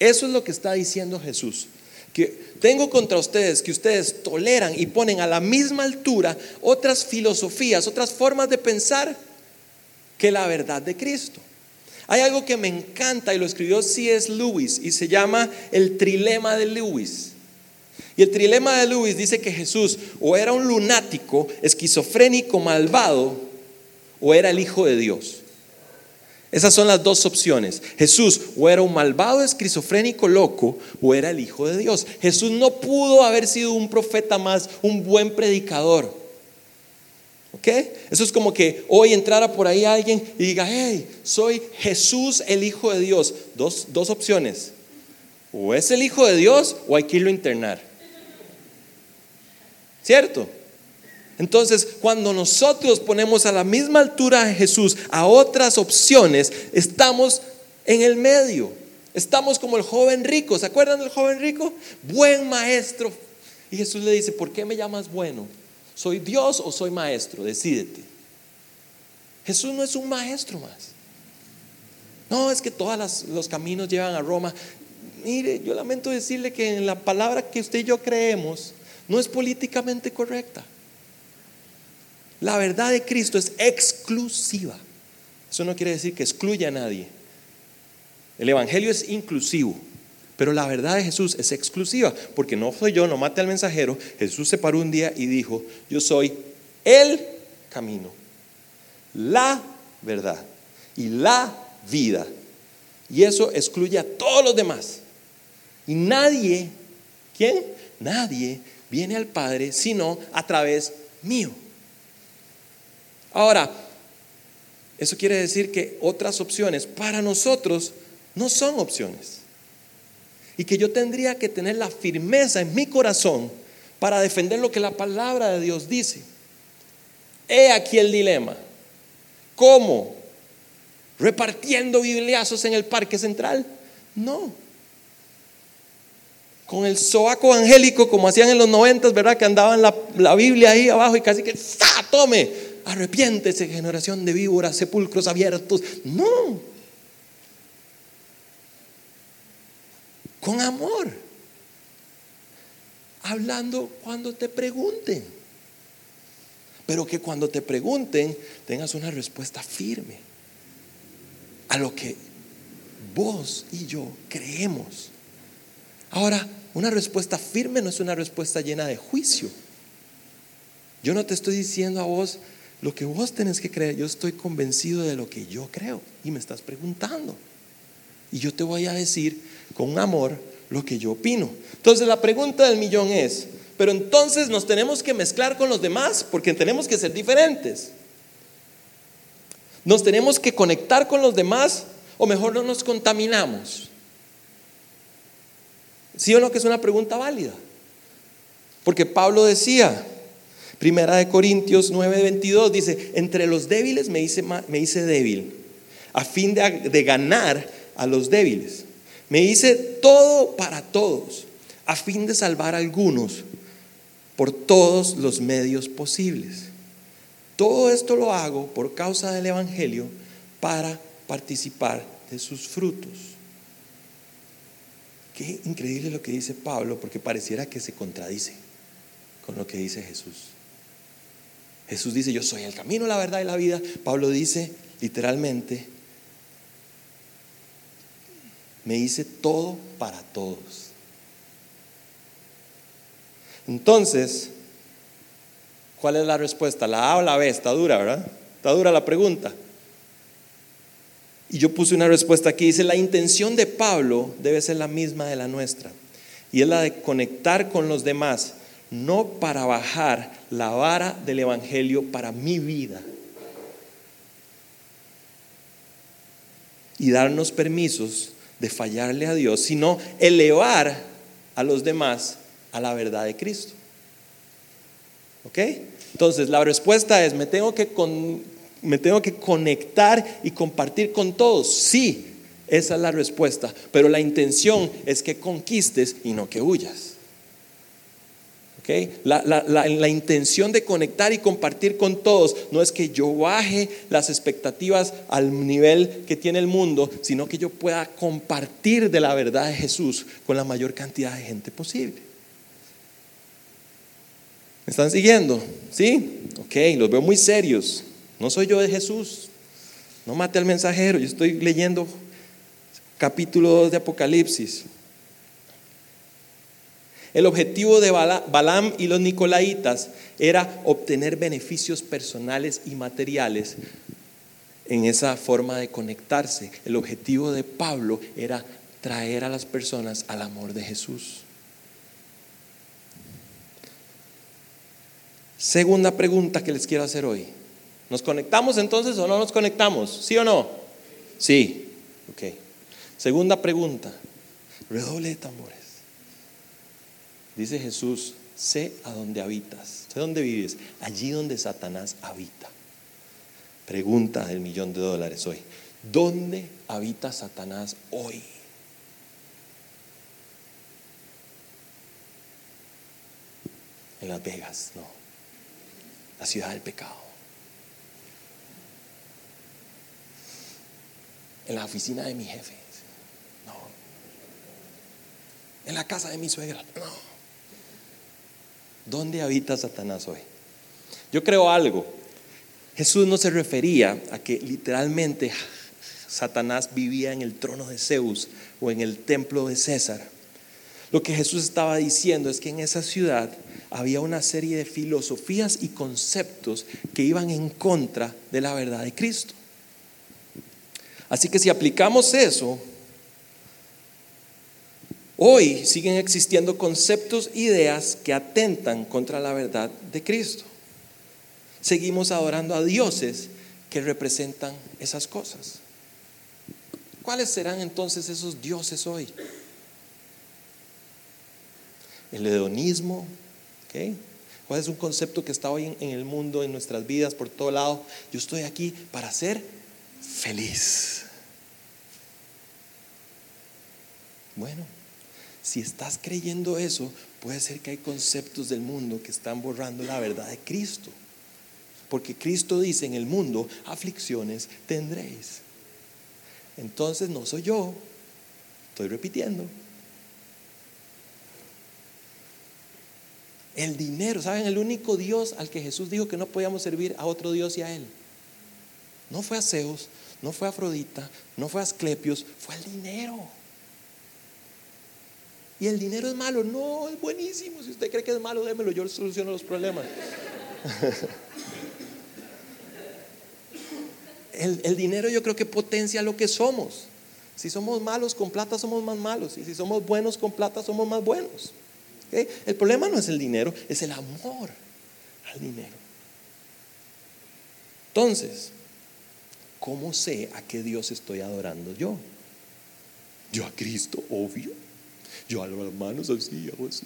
Eso es lo que está diciendo Jesús. Que tengo contra ustedes que ustedes toleran y ponen a la misma altura otras filosofías, otras formas de pensar que la verdad de Cristo. Hay algo que me encanta y lo escribió C.S. Lewis y se llama el trilema de Lewis. Y el trilema de Lewis dice que Jesús o era un lunático, esquizofrénico, malvado, o era el Hijo de Dios. Esas son las dos opciones. Jesús o era un malvado, esquizofrénico, loco, o era el Hijo de Dios. Jesús no pudo haber sido un profeta más, un buen predicador. ¿Ok? Eso es como que hoy entrara por ahí alguien y diga, hey, soy Jesús el Hijo de Dios. Dos, dos opciones. O es el Hijo de Dios o hay que irlo internar. ¿Cierto? Entonces, cuando nosotros ponemos a la misma altura a Jesús a otras opciones, estamos en el medio. Estamos como el joven rico. ¿Se acuerdan del joven rico? Buen maestro. Y Jesús le dice, ¿por qué me llamas bueno? ¿Soy Dios o soy maestro? Decídete. Jesús no es un maestro más. No, es que todos los caminos llevan a Roma. Mire, yo lamento decirle que en la palabra que usted y yo creemos no es políticamente correcta. La verdad de Cristo es exclusiva. Eso no quiere decir que excluya a nadie. El Evangelio es inclusivo. Pero la verdad de Jesús es exclusiva, porque no soy yo, no mate al mensajero. Jesús se paró un día y dijo, yo soy el camino, la verdad y la vida. Y eso excluye a todos los demás. Y nadie, ¿quién? Nadie viene al Padre sino a través mío. Ahora, eso quiere decir que otras opciones para nosotros no son opciones y que yo tendría que tener la firmeza en mi corazón para defender lo que la palabra de Dios dice. He aquí el dilema. ¿Cómo? ¿Repartiendo bibliazos en el parque central? No. Con el soaco angélico, como hacían en los noventas, ¿verdad? Que andaban la, la Biblia ahí abajo y casi que ¡sa! Tome, arrepiéntese, generación de víboras, sepulcros abiertos. No. Con amor. Hablando cuando te pregunten. Pero que cuando te pregunten tengas una respuesta firme a lo que vos y yo creemos. Ahora, una respuesta firme no es una respuesta llena de juicio. Yo no te estoy diciendo a vos lo que vos tenés que creer. Yo estoy convencido de lo que yo creo. Y me estás preguntando. Y yo te voy a decir con amor lo que yo opino. Entonces la pregunta del millón es, pero entonces nos tenemos que mezclar con los demás porque tenemos que ser diferentes. Nos tenemos que conectar con los demás o mejor no nos contaminamos. ¿Sí o no que es una pregunta válida? Porque Pablo decía, Primera de Corintios 9:22 dice, entre los débiles me hice, débil, a fin de ganar a los débiles. Me hice todo para todos, a fin de salvar a algunos por todos los medios posibles. Todo esto lo hago por causa del Evangelio para participar de sus frutos. Qué increíble lo que dice Pablo, porque pareciera que se contradice con lo que dice Jesús. Jesús dice, yo soy el camino, la verdad y la vida. Pablo dice literalmente, me hice todo para todos. Entonces, ¿cuál es la respuesta? ¿La A o la B? Está dura, ¿verdad? Está dura la pregunta. Y yo puse una respuesta aquí, dice, la intención de Pablo debe ser la misma de la nuestra. Y es la de conectar con los demás, no para bajar la vara del Evangelio para mi vida. Y darnos permisos de fallarle a Dios, sino elevar a los demás a la verdad de Cristo. ¿Ok? Entonces, la respuesta es, me tengo que, me tengo que conectar y compartir con todos. Sí, esa es la respuesta, pero la intención es que conquistes y no que huyas. La, intención de conectar y compartir con todos no es que yo baje las expectativas al nivel que tiene el mundo, sino que yo pueda compartir de la verdad de Jesús con la mayor cantidad de gente posible. ¿Me están siguiendo? ¿Sí? Ok, los veo muy serios. No soy yo de Jesús. No mate al mensajero. Yo estoy leyendo capítulo 2 de Apocalipsis. El objetivo de Balaam y los Nicolaitas era obtener beneficios personales y materiales en esa forma de conectarse. El objetivo de Pablo era traer a las personas al amor de Jesús. Segunda pregunta que les quiero hacer hoy. ¿Nos conectamos entonces o no nos conectamos? ¿Sí o no? Sí. Ok. Segunda pregunta. Redoble de tambores. Dice Jesús, sé a dónde habitas, sé dónde vives, allí donde Satanás habita. Pregunta del millón de dólares hoy, ¿dónde habita Satanás hoy? En Las Vegas, no. La ciudad del pecado. En la oficina de mi jefe. No. En la casa de mi suegra. No. ¿Dónde habita Satanás hoy? Yo creo algo. Jesús no se refería a que literalmente Satanás vivía en el trono de Zeus o en el templo de César. Lo que Jesús estaba diciendo es que en esa ciudad había una serie de filosofías y conceptos que iban en contra de la verdad de Cristo. Así que si aplicamos eso, Hoy siguen existiendo conceptos, ideas que atentan contra la verdad de Cristo. Seguimos adorando a dioses que representan esas cosas. ¿Cuáles serán entonces esos dioses hoy? El hedonismo, ¿cuál es un concepto que está hoy en el mundo, en nuestras vidas, por todo lado? Yo estoy aquí para ser feliz. Bueno, si estás creyendo eso, puede ser que hay conceptos del mundo que están borrando la verdad de Cristo. Porque Cristo dice en el mundo, aflicciones tendréis. Entonces no soy yo, estoy repitiendo. El dinero, ¿saben? El único Dios al que Jesús dijo que no podíamos servir a otro Dios y a Él. No fue a Zeus, no fue a Afrodita, no fue a Asclepios, fue el dinero. Y el dinero es malo. No, es buenísimo. Si usted cree que es malo, démelo, yo soluciono los problemas. [laughs] El, dinero yo creo que potencia lo que somos. Si somos malos con plata, somos más malos. Y si somos buenos con plata, somos más buenos. El problema no es el dinero, es el amor al dinero. Entonces, ¿cómo sé a qué Dios estoy adorando yo? Yo a Cristo, obvio. Yo a las manos así, hago así.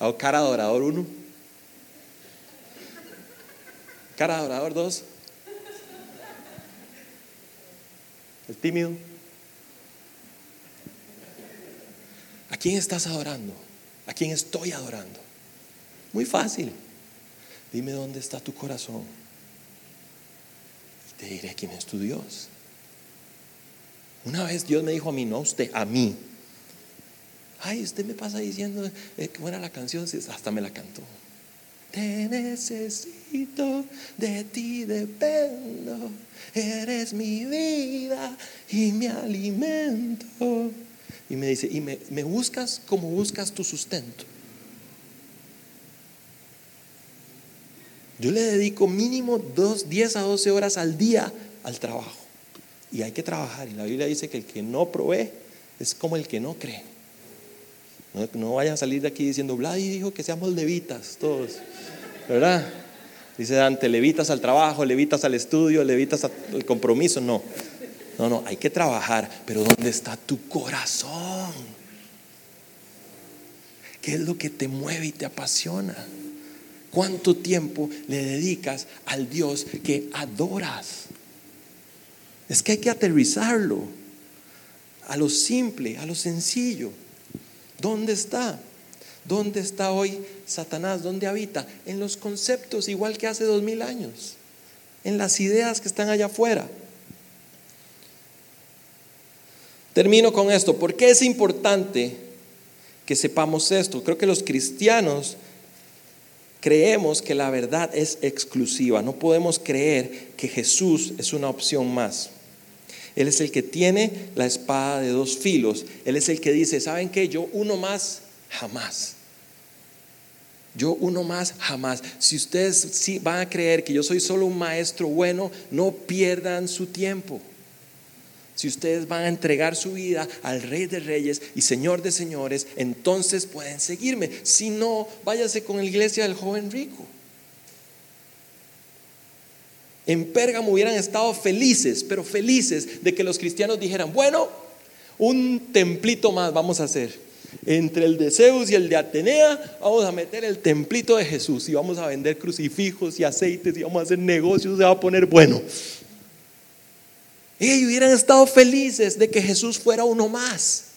Hago cara adorador uno. Cara de adorador dos. El tímido. ¿A quién estás adorando? ¿A quién estoy adorando? Muy fácil. Dime dónde está tu corazón. Y te diré quién es tu Dios. Una vez Dios me dijo a mí, no usted, a mí. Ay, usted me pasa diciendo eh, buena la canción, hasta me la cantó. Te necesito, de ti dependo, eres mi vida y mi alimento. Y me dice, y me, me buscas como buscas tu sustento. Yo le dedico mínimo dos, 10 a 12 horas al día al trabajo. Y hay que trabajar. Y la Biblia dice que el que no provee es como el que no cree. No, no vayan a salir de aquí diciendo, Vladi dijo que seamos levitas todos. ¿Verdad? Dice Dante, levitas al trabajo, levitas al estudio, levitas al compromiso. No. No, no, hay que trabajar. Pero ¿dónde está tu corazón? ¿Qué es lo que te mueve y te apasiona? ¿Cuánto tiempo le dedicas al Dios que adoras? Es que hay que aterrizarlo a lo simple, a lo sencillo. ¿Dónde está? ¿Dónde está hoy Satanás? ¿Dónde habita? En los conceptos, igual que hace dos mil años. En las ideas que están allá afuera. Termino con esto. ¿Por qué es importante que sepamos esto? Creo que los cristianos creemos que la verdad es exclusiva. No podemos creer que Jesús es una opción más. Él es el que tiene la espada de dos filos. Él es el que dice, ¿saben qué? Yo uno más, jamás. Yo uno más, jamás. Si ustedes sí van a creer que yo soy solo un maestro bueno, no pierdan su tiempo. Si ustedes van a entregar su vida al Rey de Reyes y Señor de Señores, entonces pueden seguirme. Si no, váyase con la iglesia del joven rico. En Pérgamo hubieran estado felices, pero felices de que los cristianos dijeran, bueno, un templito más vamos a hacer. Entre el de Zeus y el de Atenea, vamos a meter el templito de Jesús y vamos a vender crucifijos y aceites y vamos a hacer negocios, se va a poner bueno. Ellos hubieran estado felices de que Jesús fuera uno más.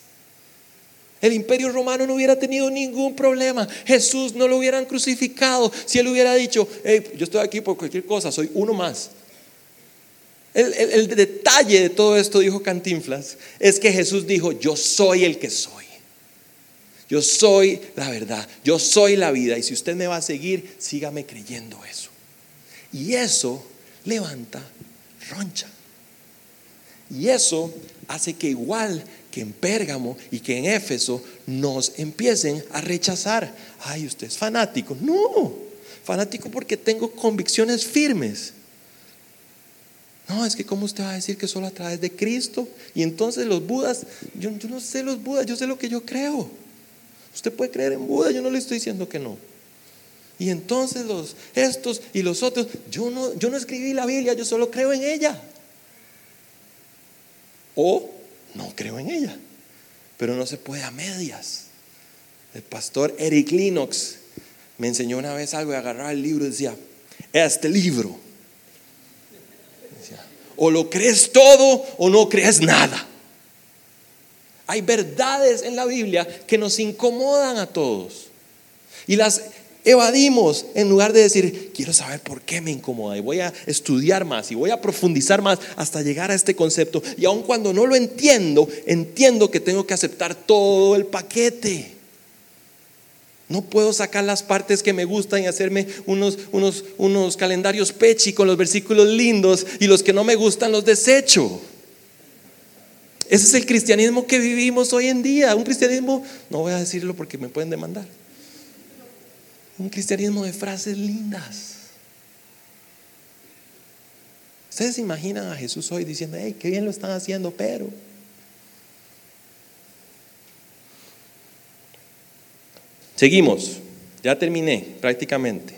El imperio romano no hubiera tenido ningún problema. Jesús no lo hubieran crucificado si él hubiera dicho, yo estoy aquí por cualquier cosa, soy uno más. El, el, detalle de todo esto, dijo Cantinflas, es que Jesús dijo, yo soy el que soy. Yo soy la verdad, yo soy la vida. Y si usted me va a seguir, sígame creyendo eso. Y eso levanta roncha. Y eso hace que igual que en Pérgamo y que en Éfeso nos empiecen a rechazar. Ay, usted es fanático. No, fanático porque tengo convicciones firmes. No, es que ¿cómo usted va a decir que solo a través de Cristo? Y entonces los budas, yo, no sé los budas, yo sé lo que yo creo. Usted puede creer en Buda, yo no le estoy diciendo que no. Y entonces los estos y los otros, yo no, yo no escribí la Biblia, yo solo creo en ella o no creo en ella. Pero no se puede a medias. El pastor Eric Linox me enseñó una vez algo y agarraba el libro y decía, este libro. o lo crees todo o no crees nada. Hay verdades en la Biblia que nos incomodan a todos. Y las evadimos en lugar de decir, quiero saber por qué me incomoda y voy a estudiar más y voy a profundizar más hasta llegar a este concepto. Y aun cuando no lo entiendo, entiendo que tengo que aceptar todo el paquete. No puedo sacar las partes que me gustan y hacerme unos, unos, unos calendarios pechi con los versículos lindos y los que no me gustan los desecho. Ese es el cristianismo que vivimos hoy en día. Un cristianismo, no voy a decirlo porque me pueden demandar Un cristianismo de frases lindas. Ustedes se imaginan a Jesús hoy diciendo, hey, qué bien lo están haciendo, pero... Seguimos, ya terminé prácticamente.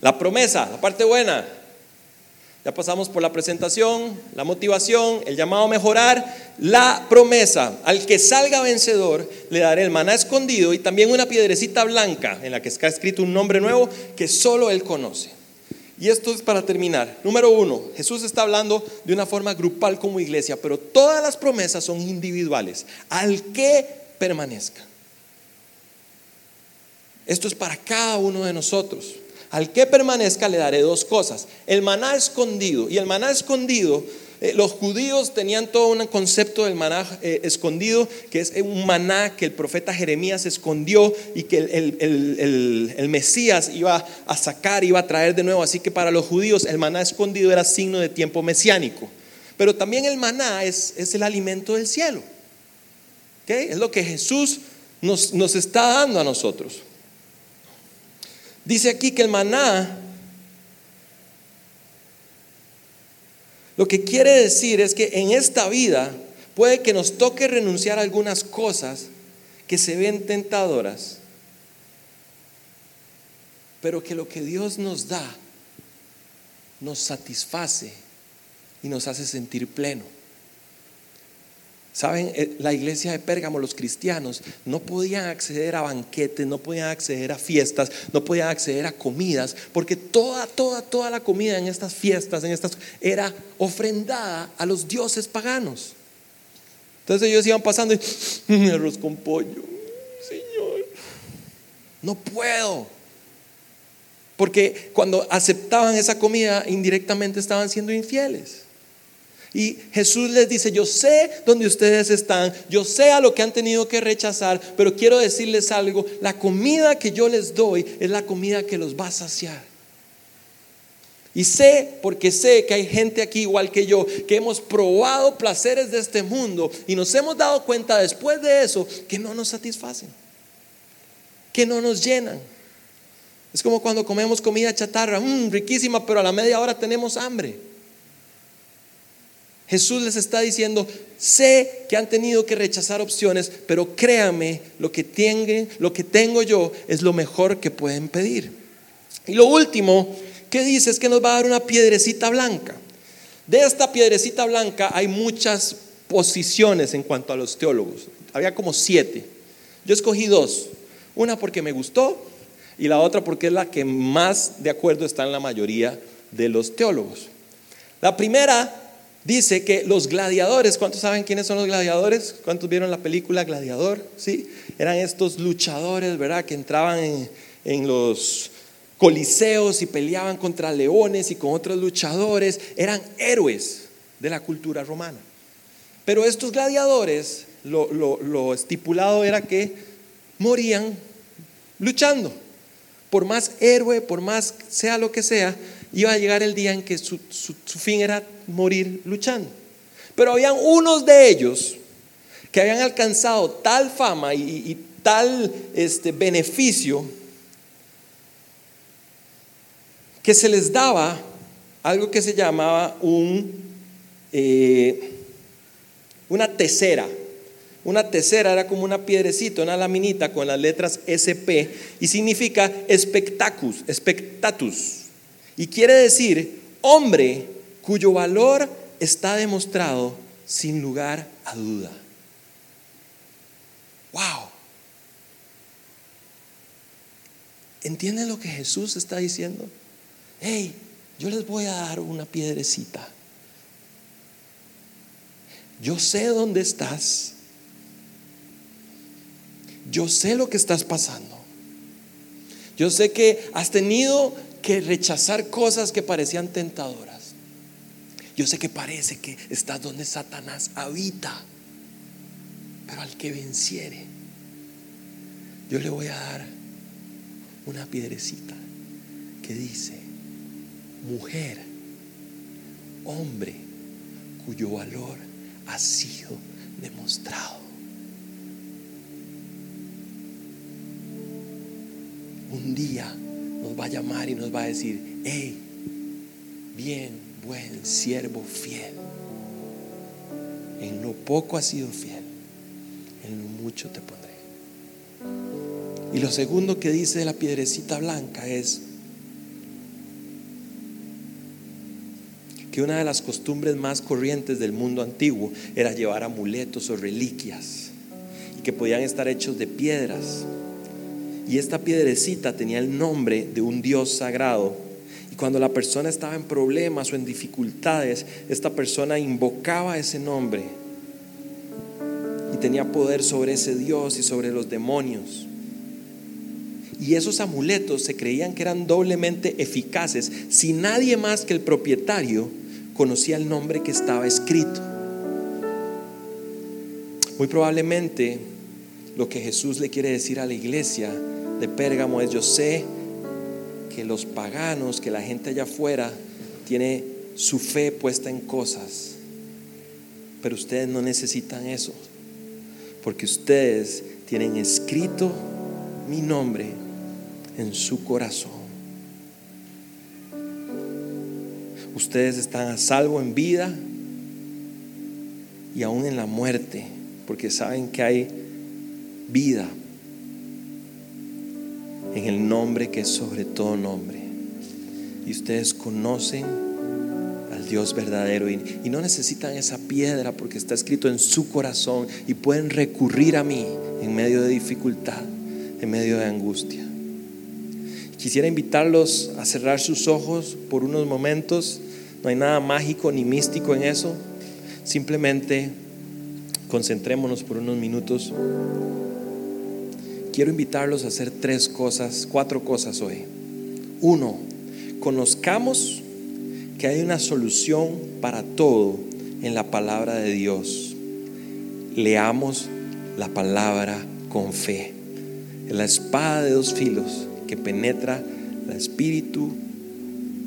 La promesa, la parte buena. Ya pasamos por la presentación, la motivación, el llamado a mejorar, la promesa. Al que salga vencedor le daré el maná escondido y también una piedrecita blanca en la que está escrito un nombre nuevo que solo él conoce. Y esto es para terminar. Número uno, Jesús está hablando de una forma grupal como iglesia, pero todas las promesas son individuales. Al que permanezca. Esto es para cada uno de nosotros. Al que permanezca le daré dos cosas. El maná escondido. Y el maná escondido, eh, los judíos tenían todo un concepto del maná eh, escondido, que es un maná que el profeta Jeremías escondió y que el, Mesías iba a sacar, iba a traer de nuevo. Así que para los judíos el maná escondido era signo de tiempo mesiánico. Pero también el maná es, es el alimento del cielo. Es lo que Jesús nos, nos está dando a nosotros. Dice aquí que el maná, lo que quiere decir es que en esta vida puede que nos toque renunciar a algunas cosas que se ven tentadoras, pero que lo que Dios nos da nos satisface y nos hace sentir pleno. Saben, eh, la iglesia de Pérgamo, los cristianos, no podían acceder a banquetes, no podían acceder a fiestas, no podían acceder a comidas, porque toda, toda, toda la comida en estas fiestas, en estas, era ofrendada a los dioses paganos. Entonces ellos iban pasando y, mm, arroz con pollo, Señor, no puedo. Porque cuando aceptaban esa comida, indirectamente estaban siendo infieles. Y Jesús les dice, yo sé dónde ustedes están, yo sé a lo que han tenido que rechazar, pero quiero decirles algo, la comida que yo les doy es la comida que los va a saciar. Y sé, porque sé que hay gente aquí igual que yo, que hemos probado placeres de este mundo y nos hemos dado cuenta después de eso que no nos satisfacen, que no nos llenan. Es como cuando comemos comida chatarra, mmm, riquísima, pero a la media hora tenemos hambre. Jesús les está diciendo, sé que han tenido que rechazar opciones, pero créame, lo que, lo que tengo yo es lo mejor que pueden pedir. Y lo último que dice es que nos va a dar una piedrecita blanca. De esta piedrecita blanca hay muchas posiciones en cuanto a los teólogos. Había como siete. Yo escogí dos. Una porque me gustó y la otra porque es la que más de acuerdo está en la mayoría de los teólogos. La primera dice que los gladiadores, ¿cuántos saben quiénes son los gladiadores? ¿Cuántos vieron la película Gladiador? Sí, eran estos luchadores, ¿verdad? Que entraban en, los coliseos y peleaban contra leones y con otros luchadores, eran héroes de la cultura romana. Pero estos gladiadores, lo, estipulado era que morían luchando. Por más héroe, por más sea lo que sea, iba a llegar el día en que su, fin era morir luchando. Pero habían unos de ellos que habían alcanzado tal fama y, tal este, beneficio que se les daba algo que se llamaba un, eh, una tesera. Una tesera era como una piedrecita, una laminita con las letras SP y significa espectacus, espectatus. Y quiere decir hombre cuyo valor está demostrado sin lugar a duda. ¡Wow! ¿Entienden lo que Jesús está diciendo? Hey, yo les voy a dar una piedrecita. Yo sé dónde estás. Yo sé lo que estás pasando. Yo sé que has tenido que rechazar cosas que parecían tentadoras. Yo sé que parece que estás donde Satanás habita, pero al que venciere, yo le voy a dar una piedrecita que dice, mujer, hombre, cuyo valor ha sido demostrado. un día nos va a llamar y nos va a decir, hey, bien, buen siervo fiel. En lo poco has sido fiel, en lo mucho te pondré. Y lo segundo que dice la piedrecita blanca es que una de las costumbres más corrientes del mundo antiguo era llevar amuletos o reliquias y que podían estar hechos de piedras. Y esta piedrecita tenía el nombre de un dios sagrado. Y cuando la persona estaba en problemas o en dificultades, esta persona invocaba ese nombre y tenía poder sobre ese dios y sobre los demonios. Y esos amuletos se creían que eran doblemente eficaces si nadie más que el propietario conocía el nombre que estaba escrito. Muy probablemente lo que Jesús le quiere decir a la iglesia de Pérgamo es, yo sé que los paganos, que la gente allá afuera tiene su fe puesta en cosas, pero ustedes no necesitan eso, porque ustedes tienen escrito mi nombre en su corazón. Ustedes están a salvo en vida y aún en la muerte, porque saben que hay vida en el nombre que es sobre todo nombre. Y ustedes conocen al Dios verdadero y, no necesitan esa piedra porque está escrito en su corazón y pueden recurrir a mí en medio de dificultad, en medio de angustia. Quisiera invitarlos a cerrar sus ojos por unos momentos. No hay nada mágico ni místico en eso. Simplemente concentrémonos por unos minutos. Quiero invitarlos a hacer tres cosas, cuatro cosas hoy. Uno, conozcamos que hay una solución para todo en la palabra de Dios. Leamos la palabra con fe. La espada de dos filos que penetra el espíritu,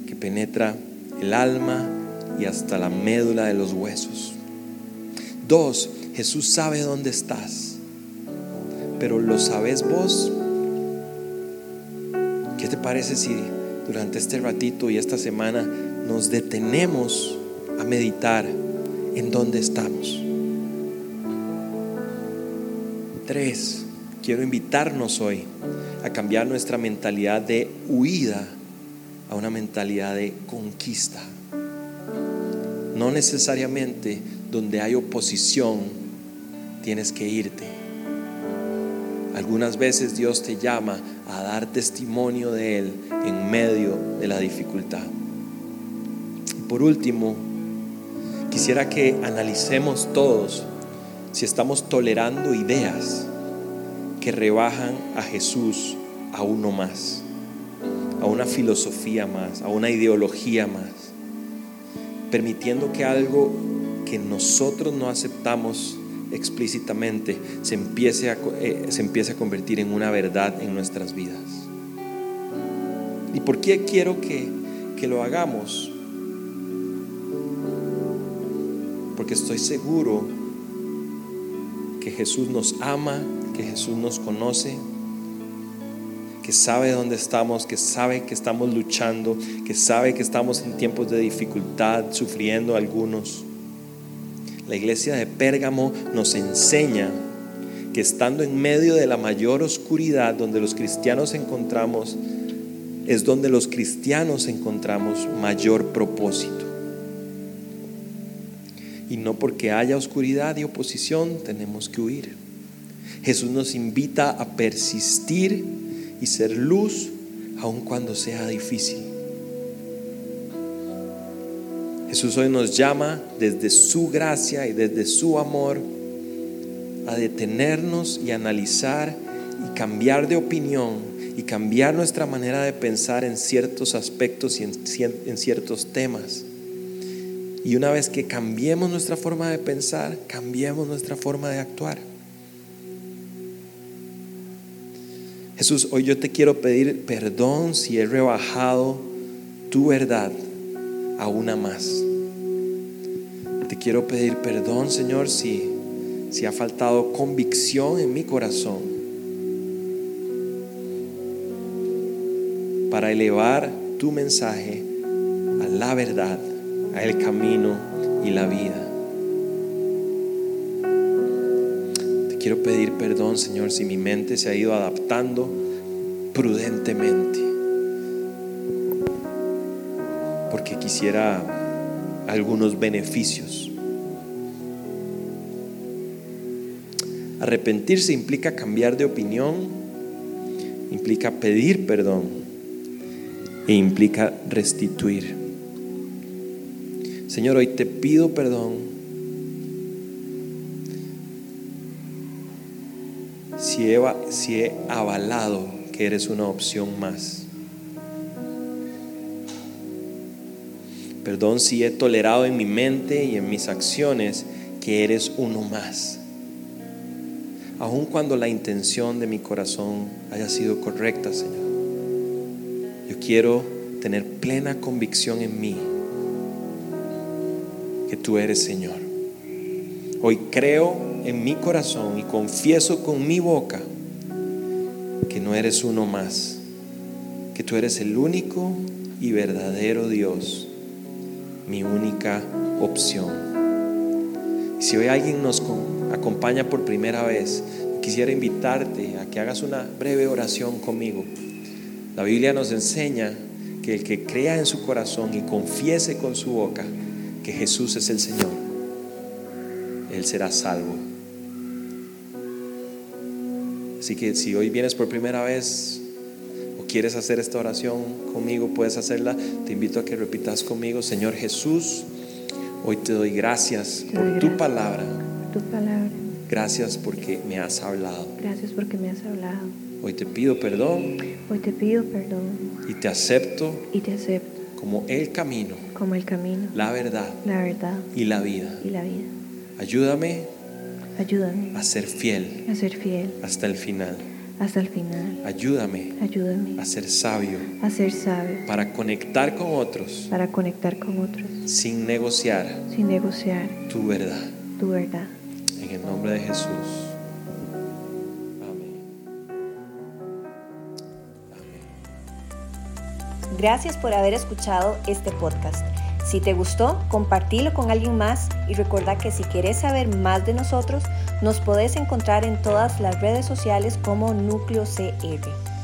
que penetra el alma y hasta la médula de los huesos. Dos, Jesús sabe dónde estás, pero ¿lo sabes vos? ¿Qué te parece si durante este ratito y esta semana nos detenemos a meditar en dónde estamos? Tres, quiero invitarnos hoy a cambiar nuestra mentalidad de huida a una mentalidad de conquista. No necesariamente donde hay oposición tienes que irte. Algunas veces Dios te llama a dar testimonio de Él en medio de la dificultad. Por último, quisiera que analicemos todos si estamos tolerando ideas que rebajan a Jesús a uno más, a una filosofía más, a una ideología más, permitiendo que algo que nosotros no aceptamos explícitamente se empiece a, eh, se empiece a convertir en una verdad en nuestras vidas. ¿Y por qué quiero que, que lo hagamos? Porque estoy seguro que Jesús nos ama que Jesús nos conoce, que sabe dónde estamos, que sabe que estamos luchando, que sabe que estamos en tiempos de dificultad, sufriendo algunos. La iglesia de Pérgamo nos enseña que estando en medio de la mayor oscuridad donde los cristianos encontramos, es donde los cristianos encontramos mayor propósito. Y no porque haya oscuridad y oposición tenemos que huir. Jesús nos invita a persistir y ser luz aun cuando sea difícil. Jesús hoy nos llama desde su gracia y desde su amor a detenernos y analizar y cambiar de opinión y cambiar nuestra manera de pensar en ciertos aspectos y en, ciertos temas. Y una vez que cambiemos nuestra forma de pensar, cambiemos nuestra forma de actuar. Jesús, hoy yo te quiero pedir perdón si he rebajado tu verdad a una más. Te quiero pedir perdón, Señor, si, si ha faltado convicción en mi corazón. para elevar tu mensaje a la verdad, a el camino y la vida. Te quiero pedir perdón, Señor, si mi mente se ha ido adaptando prudentemente. Porque quisiera algunos beneficios. Arrepentirse implica cambiar de opinión, implica pedir perdón e implica restituir. Señor, hoy te pido perdón si he, si he avalado que eres una opción más. Perdón si he tolerado en mi mente y en mis acciones que eres uno más. Aun cuando la intención de mi corazón haya sido correcta, Señor. Yo quiero tener plena convicción en mí que tú eres Señor. Hoy creo en mi corazón y confieso con mi boca que no eres uno más, que tú eres el único y verdadero Dios mi única opción. Si hoy alguien nos acompaña por primera vez, quisiera invitarte a que hagas una breve oración conmigo. La Biblia nos enseña que el que crea en su corazón y confiese con su boca que Jesús es el Señor, Él será salvo. Así que si hoy vienes por primera vez, quieres hacer esta oración conmigo, puedes hacerla. Te invito a que repitas conmigo, Señor Jesús, hoy te doy gracias por tu palabra. tu palabra. Gracias porque me has hablado. Gracias porque me has hablado. Hoy te pido perdón. Hoy te pido perdón. Y te acepto. Y te acepto. Como el camino. Como el camino. La verdad. La verdad. Y la vida. Y la vida. Ayúdame. Ayúdame. A ser fiel. A ser fiel. Hasta el final hasta el final. Ayúdame, Ayúdame a ser sabio, a ser sabio para conectar con otros, para conectar con otros, sin negociar, sin negociar tu verdad. Tu verdad. En el nombre de Jesús. Amén. Gracias por haber escuchado este podcast. Si te gustó, compartilo con alguien más y recuerda que si quieres saber más de nosotros, nos podés encontrar en todas las redes sociales como Núcleo CR.